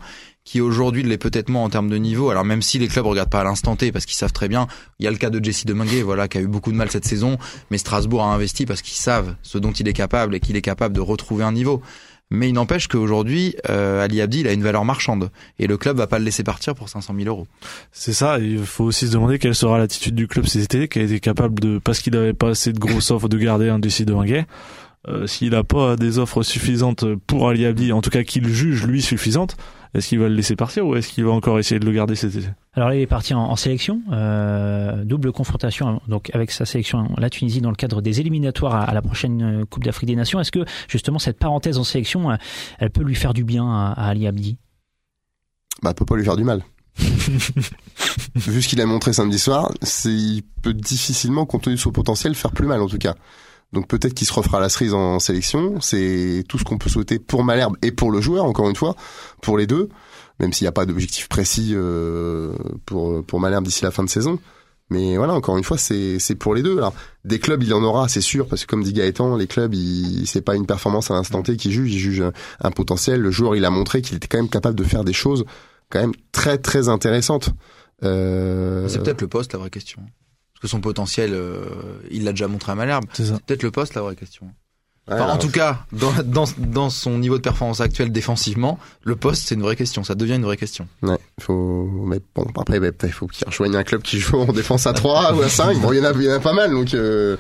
qui aujourd'hui l'est peut-être moins en termes de niveau. Alors même si les clubs regardent pas à l'instant T, parce qu'ils savent très bien, il y a le cas de Jesse Deminguet, voilà, qui a eu beaucoup de mal cette saison, mais Strasbourg a investi parce qu'ils savent ce dont il est capable et qu'il est capable de retrouver un niveau. Mais il n'empêche qu'aujourd'hui, euh, Ali Abdi, il a une valeur marchande. Et le club va pas le laisser partir pour 500 000 euros. C'est ça, il faut aussi se demander quelle sera l'attitude du club cet été, qui a été capable de, parce qu'il n'avait pas assez de grosses offres, de garder un décide de Wenger. Euh, S'il n'a pas des offres suffisantes pour Ali Abdi, en tout cas qu'il juge lui suffisantes, est-ce qu'il va le laisser partir ou est-ce qu'il va encore essayer de le garder cet été? Alors là, il est parti en, en sélection, euh, double confrontation donc avec sa sélection la Tunisie dans le cadre des éliminatoires à, à la prochaine euh, Coupe d'Afrique des Nations. Est-ce que justement cette parenthèse en sélection, euh, elle peut lui faire du bien à, à Ali Abdi? Bah peut pas lui faire du mal. Vu ce qu'il a montré samedi soir, c'est il peut difficilement, compte tenu de son potentiel, faire plus mal en tout cas. Donc peut-être qu'il se refera la cerise en sélection. C'est tout ce qu'on peut souhaiter pour Malherbe et pour le joueur, encore une fois, pour les deux, même s'il n'y a pas d'objectif précis euh, pour, pour Malherbe d'ici la fin de saison. Mais voilà, encore une fois, c'est pour les deux. Alors, des clubs, il en aura, c'est sûr, parce que comme dit Gaëtan, les clubs, c'est pas une performance à l'instant T qui juge, ils jugent un, un potentiel. Le joueur, il a montré qu'il était quand même capable de faire des choses quand même très très intéressantes. Euh... C'est peut-être le poste la vraie question. Parce que son potentiel, euh, il l'a déjà montré à Malherbe. C'est ça. C'est peut-être le poste la vraie question. Ouais, en tout cas, dans, dans, dans son niveau de performance actuel défensivement, le poste, c'est une vraie question. Ça devient une vraie question. Ouais, faut, mais bon, après, bah, il faut qu'il rejoigne un club qui joue en défense à 3 ou à 5. Bon, il y en a, il y en a pas mal, donc, euh,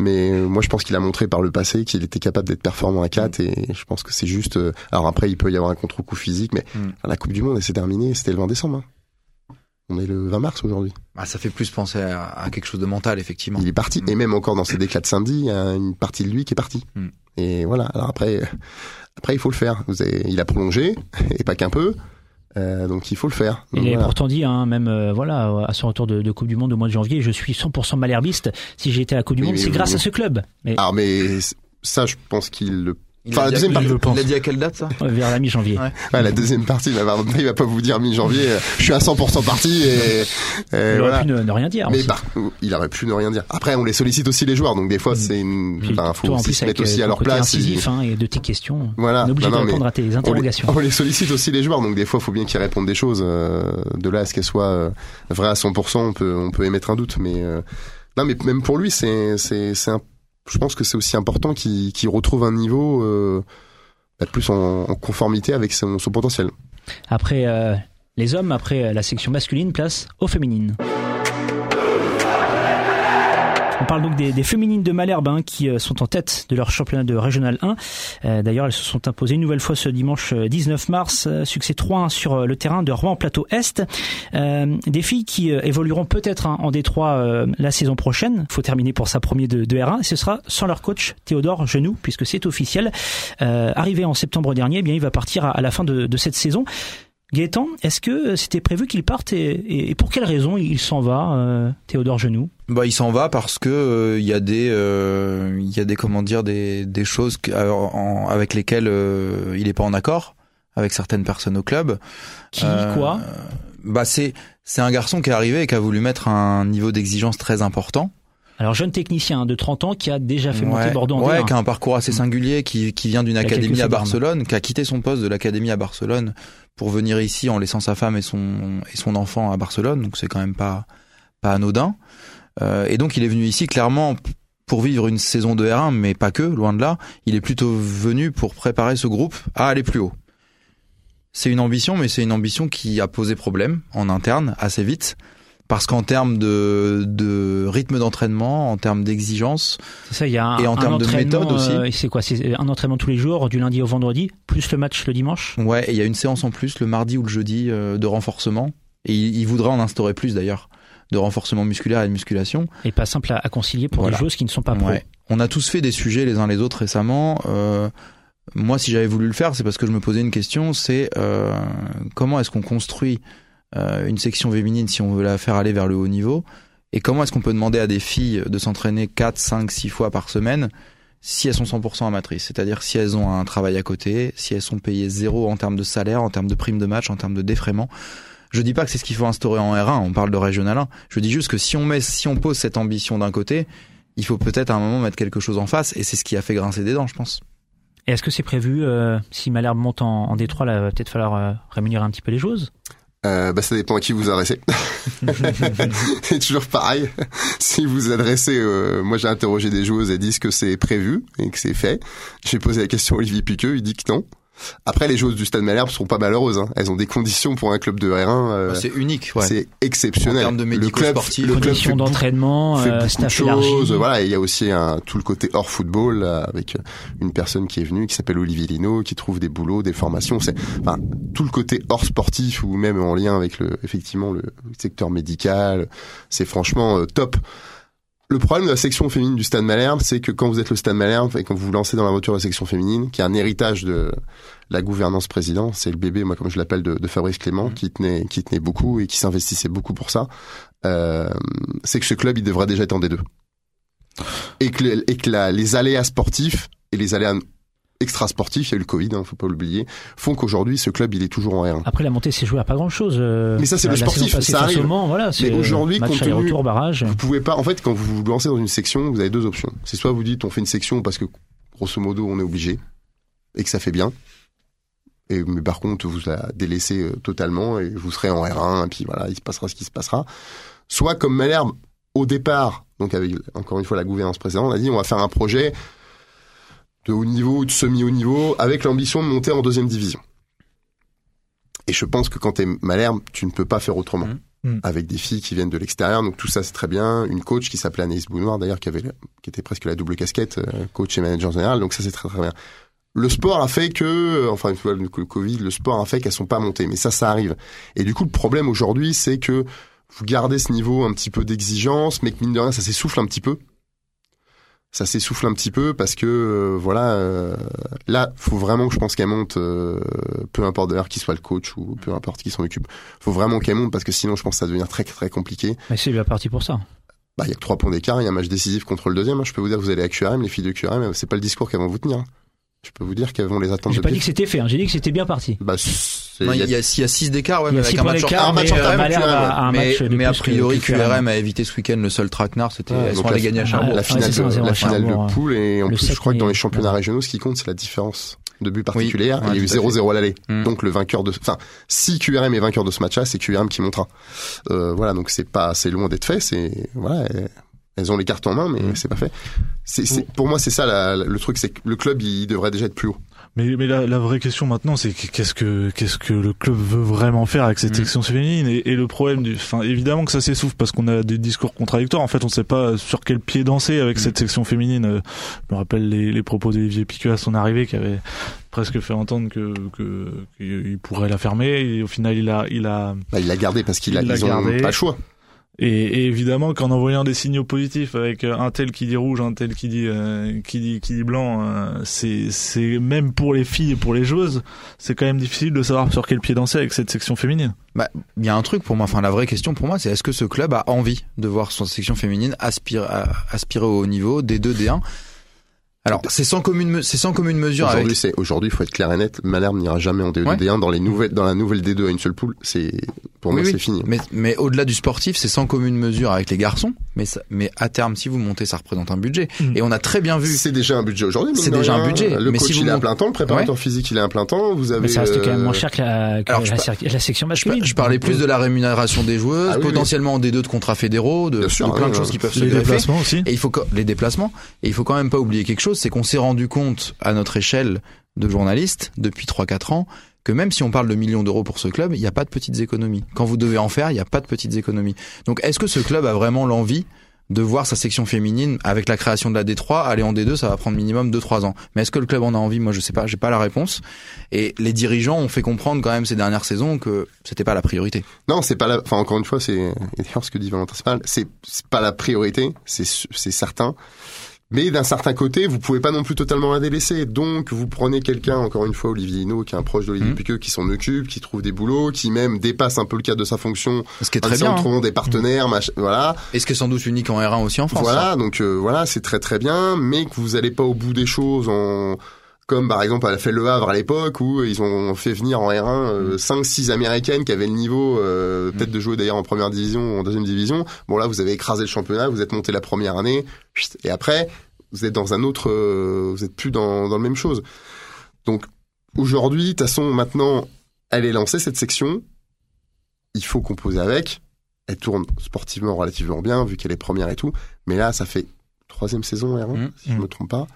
mais moi, je pense qu'il a montré par le passé qu'il était capable d'être performant à 4 et je pense que c'est juste, euh, alors après, il peut y avoir un contre-coup physique, mais Mm. enfin, la Coupe du Monde, elle s'est terminée, c'était le 20 décembre. hein. On est le 20 mars aujourd'hui. Bah, ça fait plus penser à, à quelque chose de mental, effectivement. Il est parti. Mm. Et même encore dans ses déclats de samedi, il y a une partie de lui qui est partie. Mm. Et voilà. Alors après, après, il faut le faire. Vous avez, il a prolongé, et pas qu'un peu. Euh, donc il faut le faire. Donc, Il avait voilà. pourtant dit, hein, même euh, voilà, à son retour de, de Coupe du Monde au mois de janvier, je suis 100% malherbiste. Si j'ai été à la Coupe du Monde, c'est grâce à ce club. Mais Alors mais ça, je pense qu'il le. Il Enfin, a la dit à- deuxième il- partie, je pense. Il a dit à quelle date, ça vers la mi-janvier. Ouais. Ouais, la deuxième partie, il va, il va pas vous dire mi-janvier. Je suis à 100% parti et, et Il aurait pu ne, ne rien dire. Mais bah, il aurait pu ne rien dire. Après, on les sollicite aussi les joueurs, donc des fois, c'est une. Puis Enfin, toi, faut en aussi plus, se mettre aussi euh, à leur place. incisif ils- hein, et de tes questions. Voilà. On est obligé Non, de répondre à tes on les, interrogations. on les sollicite aussi les joueurs, donc des fois, il faut bien qu'ils répondent des choses. euh, de là à ce qu'elles soient euh, vraies à 100%, on peut, on peut émettre un doute, mais euh, non, mais même pour lui, c'est, c'est, c'est un, je pense que c'est aussi important qu'il, retrouve un niveau euh, bah, plus en, en conformité avec son, son potentiel. Après euh, les hommes, après euh, la section masculine, place aux féminines. On parle donc des, féminines de Malherbe hein, qui euh, sont en tête de leur championnat de Régional 1. Euh, D'ailleurs, elles se sont imposées une nouvelle fois ce dimanche euh, 19 mars. euh, succès 3-1 sur le terrain de Rouen Plateau Est. Des filles qui évolueront peut-être hein, en Détroit euh, la saison prochaine. faut terminer pour sa première de, de R1. Et ce sera sans leur coach Théodore Genoux, puisque c'est officiel. Arrivé en septembre dernier, eh bien il va partir à, la fin de cette saison. Gaëtan, est-ce que c'était prévu qu'il parte et, pour quelle raison il s'en va, euh, Théodore Genoux? Bah, il s'en va parce que euh, il y a des, euh, il y a des comment dire des, des choses que- euh, en- avec lesquelles euh, il est pas en accord avec certaines personnes au club. Qui, Euh, quoi? Bah c'est c'est un garçon qui est arrivé et qui a voulu mettre un niveau d'exigence très important. Alors jeune technicien de 30 ans qui a déjà fait monter Bordeaux en ouais, D1. qui a un parcours assez singulier, qui, qui vient d'une académie à. Barcelone, qui a quitté son poste de l'académie à Barcelone pour venir ici en laissant sa femme et son et son enfant à Barcelone. Donc c'est quand même pas pas anodin. Euh, et donc il est venu ici clairement pour vivre une saison de R1, mais pas que, loin de là. Il est plutôt venu pour préparer ce groupe à aller plus haut. C'est une ambition, mais c'est une ambition qui a posé problème en interne assez vite. Parce qu'en termes de, de rythme d'entraînement, en termes d'exigence, C'est ça, il y a un, Et en termes de méthode aussi. euh, c'est quoi C'est un entraînement tous les jours, du lundi au vendredi, plus le match le dimanche? Ouais, et il y a une séance en plus le mardi ou le jeudi euh, de renforcement. Et il, il voudra en instaurer plus d'ailleurs, de renforcement musculaire et de musculation. et pas simple à, à concilier pour Voilà. des joueuses qui ne sont pas pro. Ouais. On a tous fait des sujets les uns les autres récemment. Euh, moi, si j'avais voulu le faire, c'est parce que je me posais une question, c'est comment est-ce qu'on construit une section féminine si on veut la faire aller vers le haut niveau Et comment est-ce qu'on peut demander à des filles de s'entraîner 4, 5, 6 fois par semaine si elles sont 100% amatrices? C'est-à-dire si elles ont un travail à côté, si elles sont payées zéro en termes de salaire, en termes de primes de match, en termes de défraiement. Je dis pas que c'est ce qu'il faut instaurer en R1, on parle de régional 1. Je dis juste que si on met, si on pose cette ambition d'un côté, il faut peut-être à un moment mettre quelque chose en face, et c'est ce qui a fait grincer des dents, je pense. Et est-ce que c'est prévu, euh, si Malherbe monte en, en Détroit, là, va peut-être falloir euh, rémunérer un petit peu les joueuses? Euh, bah, ça dépend à qui vous adressez. c'est toujours pareil. si vous adressez, euh, moi j'ai interrogé des joueuses, elles disent que c'est prévu et que c'est fait. J'ai posé la question à Olivier Piqueux, il dit que non. Après, les joueuses du Stade Malherbe sont pas malheureuses. hein. Elles ont des conditions pour un club de R1. euh, c'est unique, ouais. C'est exceptionnel. En termes de le club, le club fait d'entraînement, fait euh, beaucoup de choses. Voilà, il y a aussi un, tout le côté hors football là, avec une personne qui est venue, qui s'appelle Olivier Lino, qui trouve des boulots, des formations. C'est enfin tout le côté hors sportif ou même en lien avec le effectivement le secteur médical. C'est franchement euh, top. Le problème de la section féminine du Stade Malherbe, c'est que quand vous êtes le Stade Malherbe et quand vous vous lancez dans l'aventure de la section féminine, qui est un héritage de la gouvernance président, c'est le bébé, moi comme je l'appelle, de, de Fabrice Clément, qui tenait, qui tenait beaucoup et qui s'investissait beaucoup pour ça. Euh, c'est que ce club, il devrait déjà être en D2. et que, et que la- les aléas sportifs et les aléas extra sportifs, il y a eu le Covid, hein, faut pas l'oublier, font qu'aujourd'hui ce club il est toujours en R1. Après la montée s'est jouée à pas grand chose. Mais ça, c'est le sportif, ça arrive. voilà, c'est aujourd'hui, compte tenu- aller-retour, barrage. Vous pouvez pas, en fait, quand vous vous lancez dans une section, vous avez deux options. C'est soit vous dites on fait une section parce que grosso modo on est obligé et que ça fait bien. Et, mais par contre, vous la délaissez euh, totalement et vous serez en R1 et puis voilà, il se passera ce qui se passera. Soit comme Malherbe, au départ, donc avec encore une fois la gouvernance précédente, on a dit on va faire un projet de haut niveau ou de semi-haut niveau avec l'ambition de monter en deuxième division. Et je pense que quand t'es Malherbe, tu ne peux pas faire autrement. Mhm. Avec des filles qui viennent de l'extérieur, donc tout ça c'est très bien. Une coach qui s'appelait Anaïs Bounoir d'ailleurs, qui avait, qui était presque la double casquette, euh, coach et manager général, donc ça c'est très très bien. Le sport a fait que, euh, enfin une fois le le Covid, le sport a fait qu'elles sont pas montées, mais ça ça arrive. Et du coup le problème aujourd'hui c'est que vous gardez ce niveau un petit peu d'exigence, mais que mine de rien ça s'essouffle un petit peu. Ça s'essouffle un petit peu parce que euh, voilà, euh, là faut vraiment que je pense qu'elle monte, euh, peu importe d'ailleurs qui soit le coach ou peu importe qui s'en occupe. Faut vraiment qu'elle monte parce que sinon je pense que ça va devenir très très compliqué. Mais c'est bien parti pour ça. Bah il y a que trois points d'écart, il y a un match décisif contre le deuxième. hein. Je peux vous dire, vous allez à QRM, les filles de QRM, c'est pas le discours qu'elles vont vous tenir. Hein. Je peux vous dire qu'elles vont les attendre. J'ai de pas dit que c'était fait, hein. j'ai dit que c'était bien parti. Bah, il y y a, s'il y a 6 d'écart, ouais, Il y mais a avec six un match en match mais, en un mais, match de mais a priori, que QRM. QRM a évité ce week-end le seul traquenard, c'était, Ouais, allées la- gagner à Cherbourg. la finale, de, la finale de poule et en plus je crois que dans les championnats régionaux ce qui compte c'est la différence de but particulière ouais, il y a eu tout à fait. 0-0 à l'aller Mm. donc le vainqueur de enfin si QRM est vainqueur de ce match-là c'est QRM qui montera euh, voilà donc c'est pas c'est loin d'être fait c'est voilà elles- ont les cartes en main mais c'est pas fait c'est c'est- pour moi c'est ça la- le truc c'est que le club il devrait déjà être plus haut Mais, mais la, la vraie question maintenant, c'est que- qu'est-ce que qu'est-ce que le club veut vraiment faire avec cette Mhm. section féminine et, et le problème du, enfin évidemment que ça s'essouffle parce qu'on a des discours contradictoires. En fait, on sait pas sur quel pied danser avec cette section féminine. Je me rappelle les, les propos d'Olivier Piqueux à son arrivée, qui avait presque fait entendre que qu'il pourrait la fermer. Et au final, il a il a Bah, il l'a gardé parce qu'il a Il l'a ils ont gardé. pas le choix Et, et évidemment qu'en envoyant des signaux positifs avec euh, un tel qui dit rouge, un tel qui dit euh, qui dit qui dit blanc, euh, c'est c'est même pour les filles et pour les joueuses, c'est quand même difficile de savoir sur quel pied danser avec cette section féminine. Bah, il y a un truc pour moi, enfin la vraie question pour moi, c'est est-ce que ce club a envie de voir son section féminine aspirer, aspirer au niveau des 2 D1 Alors, c'est sans commune, me- c'est sans commune mesure avec. aujourd'hui c'est aujourd'hui faut être clair et net Malherbe n'ira jamais en D2 Ouais. D1 dans les nouvelles dans la nouvelle D2 à une seule poule c'est pour Oui, moi oui. c'est fini Mais, mais au-delà du sportif, c'est sans commune mesure avec les garçons. Mais, ça- mais à terme, si vous montez, ça représente un budget. Mm. Et on a très bien vu. c'est déjà un budget aujourd'hui C'est déjà rien. un budget, le mais coach si vous il est à plein temps le préparateur physique il est à plein temps vous avez Mais ça reste quand même euh, moins cher que la, que alors, la, je par- ser- la section Je, masculine. je parlais plus de la rémunération des joueuses, Ah oui, potentiellement en D2 de contrats fédéraux, de, Bien sûr, de plein oui, de choses qui peuvent se Les déplacements aussi. Et il faut les déplacements. Et il faut quand même pas oublier quelque chose, c'est qu'on s'est rendu compte à notre échelle de journalistes depuis 3-4 ans que même si on parle de millions d'euros pour ce club, il n'y a pas de petites économies. Quand vous devez en faire, il n'y a pas de petites économies. Donc est-ce que ce club a vraiment l'envie de voir sa section féminine avec la création de la D3 aller en D2 ça va prendre minimum 2-3 ans mais est-ce que le club en a envie? Moi je sais pas j'ai pas la réponse et les dirigeants ont fait comprendre quand même ces dernières saisons que c'était pas la priorité Non, c'est pas. Enfin, encore une fois, c'est ce que dit Valentin c'est c'est pas la priorité, c'est certain. Mais d'un certain côté, vous pouvez pas non plus totalement la délaisser. Donc, vous prenez quelqu'un, encore une fois, Olivier Hinault, qui est un proche d'Olivier Mhm. Piqueux, qui s'en occupe, qui trouve des boulots, qui même dépasse un peu le cadre de sa fonction, ce qui est très bien hein. trouver des partenaires, machin, voilà. et ce qui est sans doute unique en R1 aussi en France Voilà, donc euh, voilà, c'est très très bien, mais que vous allez pas au bout des choses en comme par exemple elle a fait le Havre à l'époque où ils ont fait venir en R1 euh, 5 6 américaines qui avaient le niveau euh, peut-être de jouer d'ailleurs en première division ou en deuxième division. Bon là, vous avez écrasé le championnat, vous êtes monté la première année et après vous êtes dans un autre euh, vous êtes plus dans dans la même chose. Donc aujourd'hui, de toute façon maintenant, elle est lancée cette section. Il faut composer avec. Elle tourne sportivement relativement bien vu qu'elle est première et tout. Mais là, ça fait troisième saison R1, Mhm. si je Mhm. me trompe pas.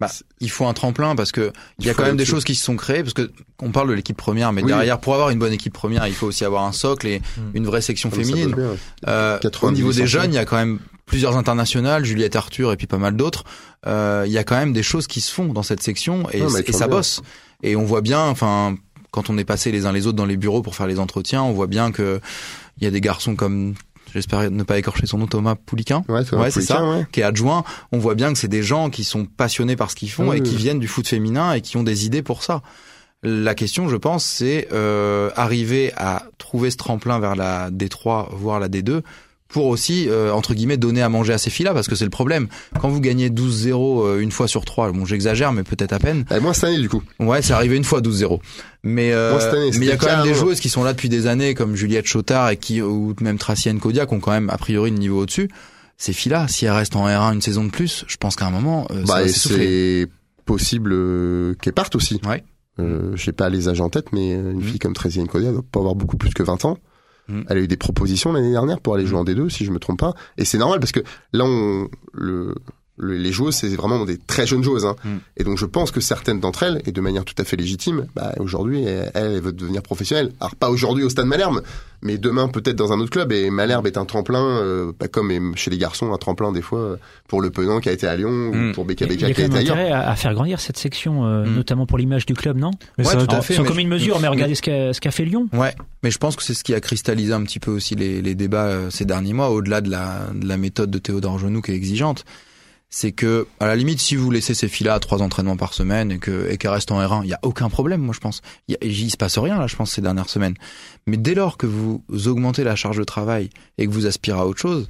Bah, il faut un tremplin parce que il y a quand même des choses qui se sont créées parce que on parle de l'équipe première mais Oui. derrière pour avoir une bonne équipe première il faut aussi avoir un socle et Mm. une vraie section Comme ça féminine bosse bien, ouais. Euh, au 90 niveau des jeunes il y a quand même plusieurs internationales Juliette Arthur et puis pas mal d'autres Euh, il y a quand même des choses qui se font dans cette section et, ça bien. bosse et on voit bien enfin quand on est passé les uns les autres dans les bureaux pour faire les entretiens on voit bien que il y a des garçons comme j'espère ne pas écorcher son nom Thomas Pouliquin Ouais, c'est Ouais, c'est ça. ouais. qui est adjoint, on voit bien que c'est des gens qui sont passionnés par ce qu'ils font oui, et qui oui. viennent du foot féminin et qui ont des idées pour ça. La question, je pense, c'est euh, arriver à trouver ce tremplin vers la D3, voire la D2. Pour aussi euh, entre guillemets donner à manger à ces filles-là parce que c'est le problème. Quand vous gagnez 12-0 euh, une fois sur trois, bon j'exagère mais peut-être à peine. Et moi cette année du coup. Ouais, c'est arrivé une fois 12-0. Mais euh, Moi, année, mais il y a quand même des joueuses qui sont là depuis des années comme Juliette Chotard et qui ou même Tracy Kodia qui ont quand même a priori le niveau au-dessus. Ces filles-là, si elles restent en R1 une saison de plus, je pense qu'à un moment euh, Bah c'est possible euh, qu'elle parte aussi. Ouais. Euh, je sais pas les âges en tête, mais euh, une Mhm. fille comme Tracy Nkodia doit pas avoir beaucoup plus que 20 ans. Mhm. Elle a eu des propositions l'année dernière pour aller jouer en D2, si je me trompe pas. Et c'est normal parce que là, on, le, le- les joueuses, c'est vraiment des très jeunes joueuses. Hein. Mhm. Et donc, je pense que certaines d'entre elles, et de manière tout à fait légitime, bah, aujourd'hui, elle, elle veut devenir professionnelle. Alors, pas aujourd'hui au Stade Malherbe, mais demain peut-être dans un autre club. Et Malherbe est un tremplin, euh, bah, comme chez les garçons, un tremplin des fois euh, pour le Penant qui a été à Lyon ou pour Il y BKB a qui a été à, à faire grandir cette section, euh, Mm. notamment pour l'image du club, non? Mais Ouais, ça tout à être- fait. Sans je- mesure, mais regardez ce qu'a ce qu'a fait Lyon. Ouais, mais je pense que c'est ce qui a cristallisé un petit peu aussi les, les débats euh, ces derniers mois, au-delà de la, de la méthode de Théodore Genoux qui est exigeante. C'est que, à la limite, si vous laissez ces filles-là à trois entraînements par semaine et que et qu'elles restent en R1, il y a aucun problème, moi je pense. Il y a- il se passe rien là, je pense, ces dernières semaines. Mais dès lors que vous augmentez la charge de travail et que vous aspirez à autre chose,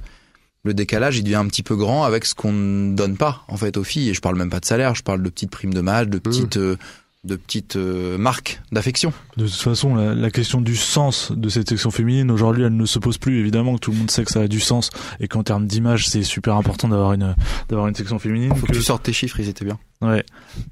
le décalage il devient un petit peu grand avec ce qu'on ne donne pas en fait aux filles. Et je parle même pas de salaire, je parle de petites primes de match, de petites euh, de petites euh, marques d'affection. De toute façon, la, la question du sens de cette section féminine, aujourd'hui, elle ne se pose plus. Évidemment que tout le monde sait que ça a du sens et qu'en termes d'image, c'est super important d'avoir une d'avoir une section féminine. Faut que tu sortes tes chiffres, ils étaient bien. Ouais.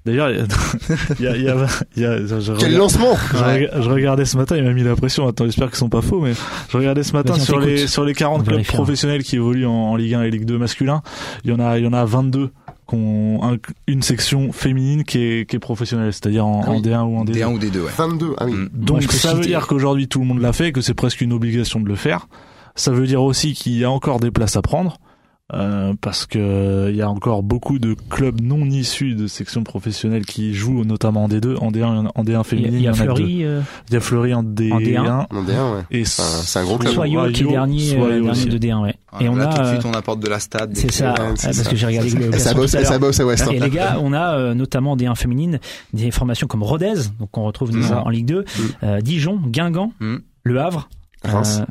D'ailleurs, il y a, il y a, il y a, il y a- je, je Quel regarde- lancement je rega- je regardais ce matin, il m'a mis la pression. Attends, j'espère qu'ils sont pas faux, mais je regardais ce matin sur les sur les 40 On clubs vérifiera. professionnels qui évoluent en, en Ligue 1 et Ligue 2 masculin. Il y en a il y en a 22 qui ont un- une section féminine qui est qui est professionnelle, c'est-à-dire en, Ah oui. en D1 ou en D2. D1 ou D2, ouais. 22, ah oui. Mm. Donc Moi, ça veut dire qu'aujourd'hui tout le monde l'a fait, que c'est presque une obligation de le faire. Ça veut dire aussi qu'il y a encore des places à prendre. Euh, parce que il y a encore beaucoup de clubs non issus de sections professionnelles qui jouent notamment en D2, en D1, en D1 Il y a, féminine. il y a en. Fleury, euh, Il y a Fleury en D1. En D1. Mon D1, ouais. Et Enfin, c'est un gros club. Soyo qui est dernier, euh, Soyo dernier aussi. de D1, ouais. Ah, Et on là, a, tout de euh, suite, on apporte de la stade. des c'est ça. Ouais, euh, parce ça. que j'ai regardé le Et ça bosse, ça bosse à West. Et les gars, on a euh, notamment des 1 féminines, des formations comme Rodez, donc on retrouve déjà Mhm. en Ligue 2, euh, Dijon, Guingamp, Mhm. Le Havre, Reims.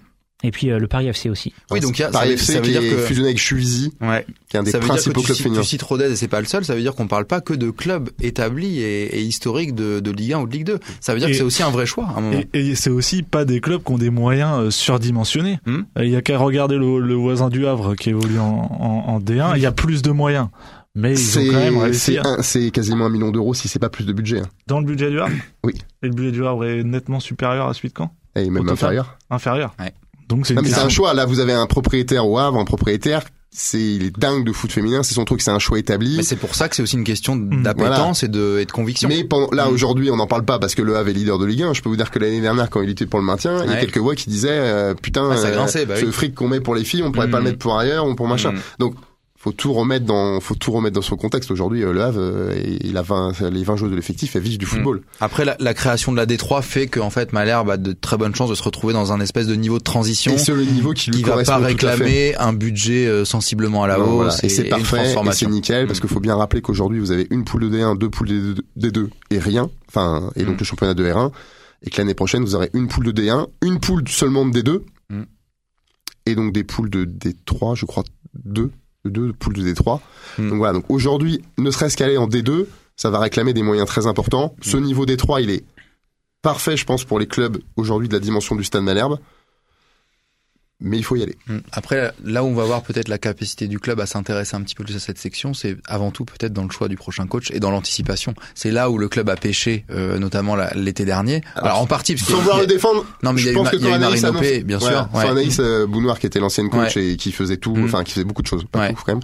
Et puis euh, le Paris FC aussi. Oui, donc il y a, Paris FC ça veut qui dire est que, fusionné avec Chuisy, ouais, qui est un des ça veut principaux clubs féminins. tu cites Rodez et c'est pas le seul, ça veut dire qu'on parle pas que de clubs établis et, et historiques de, de Ligue 1 ou de Ligue 2. Ça veut dire Et- que c'est aussi un vrai choix à un moment. Et, et c'est aussi pas des clubs qui ont des moyens euh, surdimensionnés. Hmm. Euh, Il y a qu'à regarder le, le voisin du Havre qui évolue en, en, en D1. Il y a plus de moyens. Mais ils ont quand même C'est réussi c'est quasiment un million d'euros si c'est pas plus de budget. hein. dans le budget du Havre. Oui. Et le budget du Havre est nettement supérieur à celui de Caen. Et même inférieur. Inférieur. Ouais. Donc c'est un choix. Là, vous avez un propriétaire au Havre, un propriétaire. C'est, il est dingue de foot féminin. C'est son truc. C'est un choix établi. Mais c'est pour ça que c'est aussi une question Mm. d'appétence et, de, et de conviction. Mais pendant- là Mm. aujourd'hui, on n'en parle pas parce que le Havre est leader de Ligue 1. Je peux vous dire que l'année dernière, quand il était pour le maintien, il y a quelques voix qui disaient euh, putain, Ah, ça euh, grinçait, bah ce oui. fric qu'on met pour les filles, on pourrait pas Mm. le mettre pour ailleurs ou pour machin. Donc faut tout remettre dans faut tout remettre dans son contexte. Aujourd'hui, euh, le Havre, euh, il a 20 les 20 joueurs de l'effectif, elles vivent du football. Après, la, la création de la D3 fait que en fait Malherbe a de très bonnes chances de se retrouver dans un espèce de niveau de transition Et le niveau qui lui qui va pas réclamer un budget euh, sensiblement à la hausse voilà. et, Et c'est et parfait, et c'est nickel, parce Mm. qu'il faut bien rappeler qu'aujourd'hui, vous avez une poule de D1, deux poules de D2 et rien, enfin, et donc Mm. le championnat de R1, et que l'année prochaine, vous aurez une poule de D1, une poule seulement de D2, Mm. et donc des poules de D3, je crois, deux, deux poules de D3. Mm. Donc voilà, donc aujourd'hui, ne serait-ce qu'aller en D2, ça va réclamer des moyens très importants. Ce Mm. niveau D3, il est parfait, je pense, pour les clubs aujourd'hui de la dimension du Stade Malherbe, mais il faut y aller. Mm. Après, là où on va voir peut-être la capacité du club à s'intéresser un petit peu plus à cette section, c'est avant tout peut-être dans le choix du prochain coach et dans l'anticipation. C'est là où le club a pêché, euh, notamment l'été dernier. Alors, Alors, en partie parce Sans vouloir le défendre, non mais il y je a eu, il y a Marine annonce- Opé, bien Voilà. sûr. Enfin, ouais. Anaïs euh, Bounoir qui était l'ancienne coach Ouais. et qui faisait tout, Mm. enfin qui faisait beaucoup de choses, pas Ouais. tout, quand même.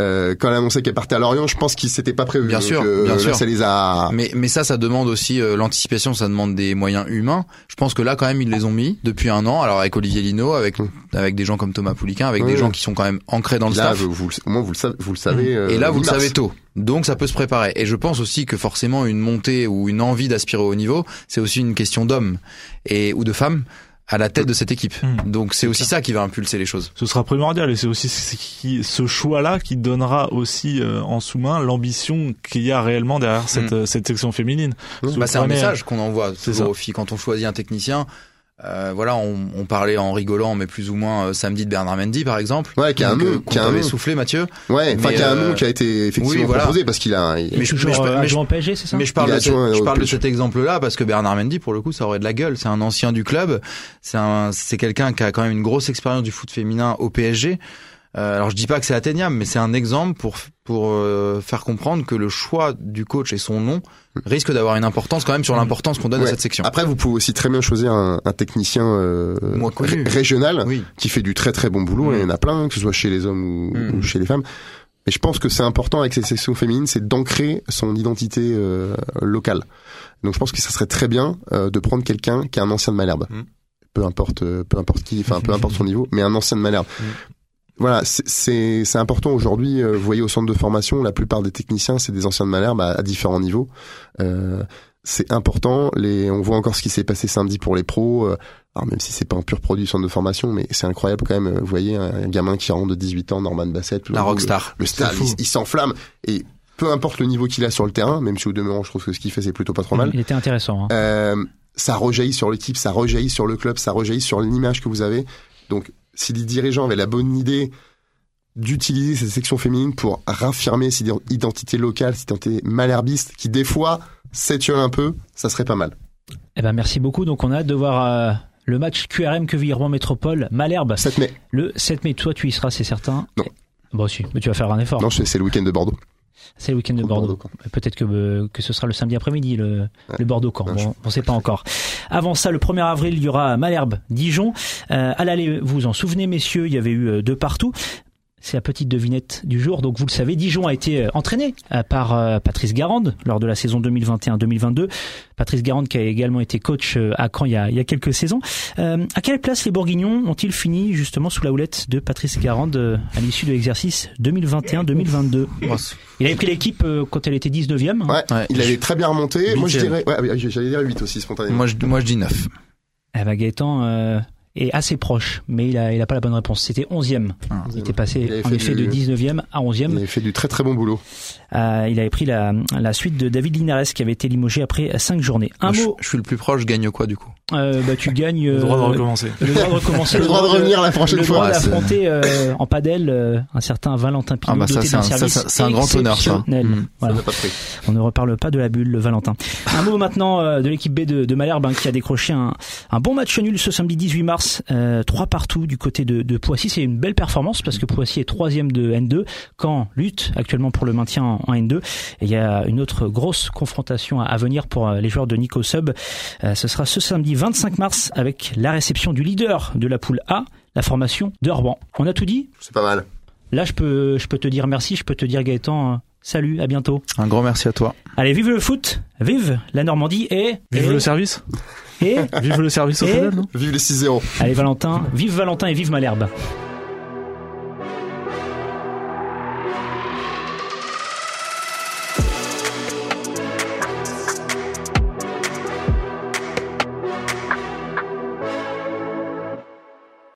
Euh, quand elle a annoncé qu'elle partait à Lorient, je pense qu'il s'était pas prévu. Bien Donc, sûr, euh, bien là, sûr. ça les a. Mais, mais ça, ça demande aussi euh, l'anticipation, ça demande des moyens humains. Je pense que là, quand même, ils les ont mis depuis un an. Alors avec Olivier Lino, avec Mm. Avec des gens comme Thomas Pouliquin, avec des gens qui sont quand même ancrés dans le Là, staff. vous, vous le- au moins vous le savez, vous le savez. euh, Et là, vous le savez tôt. Donc, ça peut se préparer. Et je pense aussi que forcément, une montée ou une envie d'aspirer au haut niveau, c'est aussi une question d'hommes et ou de femmes à la tête de cette équipe. Mm. Donc, c'est aussi ça qui va impulser les choses. Ce sera primordial et c'est aussi ce, qui, ce choix-là qui donnera aussi euh, en sous-main l'ambition qu'il y a réellement derrière cette, Mm. euh, cette section féminine. Bah, c'est un message qu'on envoie C'est toujours ça. aux filles quand on choisit un technicien. Euh, voilà, on, on, parlait en rigolant, mais plus ou moins euh, samedi de Bernard Mendy, par exemple. Ouais, qui a un nom, qui a un nom. soufflé, Mathieu. Ouais, enfin, qui a un nom qui a été effectivement oui, proposé parce qu'il a. Il... Mais je, toujours mais je, en PSG, c'est ça Mais je parle, de, je parle de cet exemple-là parce que Bernard Mendy, pour le coup, ça aurait de la gueule. C'est un ancien du club. C'est un, c'est quelqu'un qui a quand même une grosse expérience du foot féminin au PSG. Euh, alors je dis pas que c'est atteignable, mais c'est un exemple pour pour euh, faire comprendre que le choix du coach et son nom risque d'avoir une importance quand même sur l'importance qu'on donne à cette section. Après, vous pouvez aussi très bien choisir un, un technicien euh, régional qui fait du très très bon boulot. Il y en a plein, que ce soit chez les hommes ou, mm. ou chez les femmes. Mais je pense que c'est important avec ces sections féminines, c'est d'ancrer son identité euh, locale. Donc je pense que ça serait très bien euh, de prendre quelqu'un qui est un ancien de Malherbe. Mm. Peu importe, peu importe qui, enfin peu importe son niveau, mais un ancien de Malherbe. Mm voilà, c'est important aujourd'hui. Euh, vous voyez au centre de formation, la plupart des techniciens, c'est des anciens de Malherbe à, à différents niveaux. Euh, c'est important. Les, on voit encore ce qui s'est passé samedi pour les pros. Euh, alors même si c'est pas un pur produit centre de formation, mais c'est incroyable quand même. Vous voyez un, gamin qui rentre de 18 ans, Norman Bassett, la rockstar, le, star, il, s'enflamme et peu importe le niveau qu'il a sur le terrain, même si au demeurant je trouve que ce qu'il fait c'est plutôt pas trop mal. Il était intéressant. Hein. Euh, ça rejaillit sur l'équipe, ça rejaillit sur le club, ça rejaillit sur l'image que vous avez. Donc si les dirigeants avaient la bonne idée d'utiliser cette section féminine pour raffirmer cette identité locale, cette identité malherbiste, qui des fois s'étiole un peu, ça serait pas mal. Eh ben merci beaucoup. Donc on a hâte de voir euh, le match QRM que Rouen Métropole Malherbe. 7 mai. Le 7 mai. Toi tu y seras, c'est certain. Non. Bon si, mais tu vas faire un effort. Non, c'est le week-end de Bordeaux. C'est le week-end de Bordeaux. Peut-être que, euh, que ce sera le samedi après-midi, le, le Bordeaux camp. Bon, on ne sait pas encore. Avant ça, le 1er avril, il y aura Malherbe, Dijon. Euh, à l'aller, vous vous en souvenez, messieurs, il y avait eu euh, deux partout. C'est la petite devinette du jour. Donc vous le savez, Dijon a été euh, entraîné euh, par euh, Patrice Garande lors de la saison 2021-2022. Patrice Garande qui a également été coach à Caen il y a, il y a quelques saisons. à quelle place les Bourguignons ont-ils fini justement sous la houlette de Patrice Garande à l'issue de l'exercice 2021-2022 Il avait pris l'équipe quand elle était 19e. Hein. Ouais, il avait très bien remonté. Moi je dirais, ouais, j'allais dire 8 aussi spontanément. Moi je, moi je dis 9. Eh ben Gaëtan, est assez proche, mais il a, il a pas la bonne réponse. C'était 11e. Ah. il était passé en effet de 19e à 11e. Il avait fait du très très bon boulot. Euh, il avait pris la, la suite de David Linares qui avait été limogé après 5 journées. Un mot. Je, suis le plus proche, je gagne quoi du coup? Euh, bah, tu gagnes le droit de euh, recommencer. Le droit de recommencer. le droit de revenir la prochaine fois. Le droit d'affronter euh, en padel euh, un certain Valentin Pinot. Ah bah ça c'est un, grand honneur ça. Mmh. Voilà. On ne reparle pas de la bulle, le Valentin. un mot maintenant euh, de l'équipe B de, de Malherbe hein, qui a décroché un, un bon match nul ce samedi 18 mars. Euh, partout du côté de, de Poissy. C'est une belle performance parce que Poissy est troisième de N2 quand lutte actuellement pour le maintien en, N2. Et il y a une autre grosse confrontation à, venir pour euh, les joueurs de Nico Sub. Euh, ce sera ce samedi 25 mars avec la réception du leader de la poule A, la formation de Orban. On a tout dit? C'est pas mal. Là, je peux, je peux te dire merci, je peux te dire Gaëtan, euh, salut, à bientôt. Un grand merci à toi. Allez, vive le foot, vive la Normandie et... Vive le service et vive le service au et... non? Vive les 6-0. Allez Valentin, vive Valentin et vive Malherbe.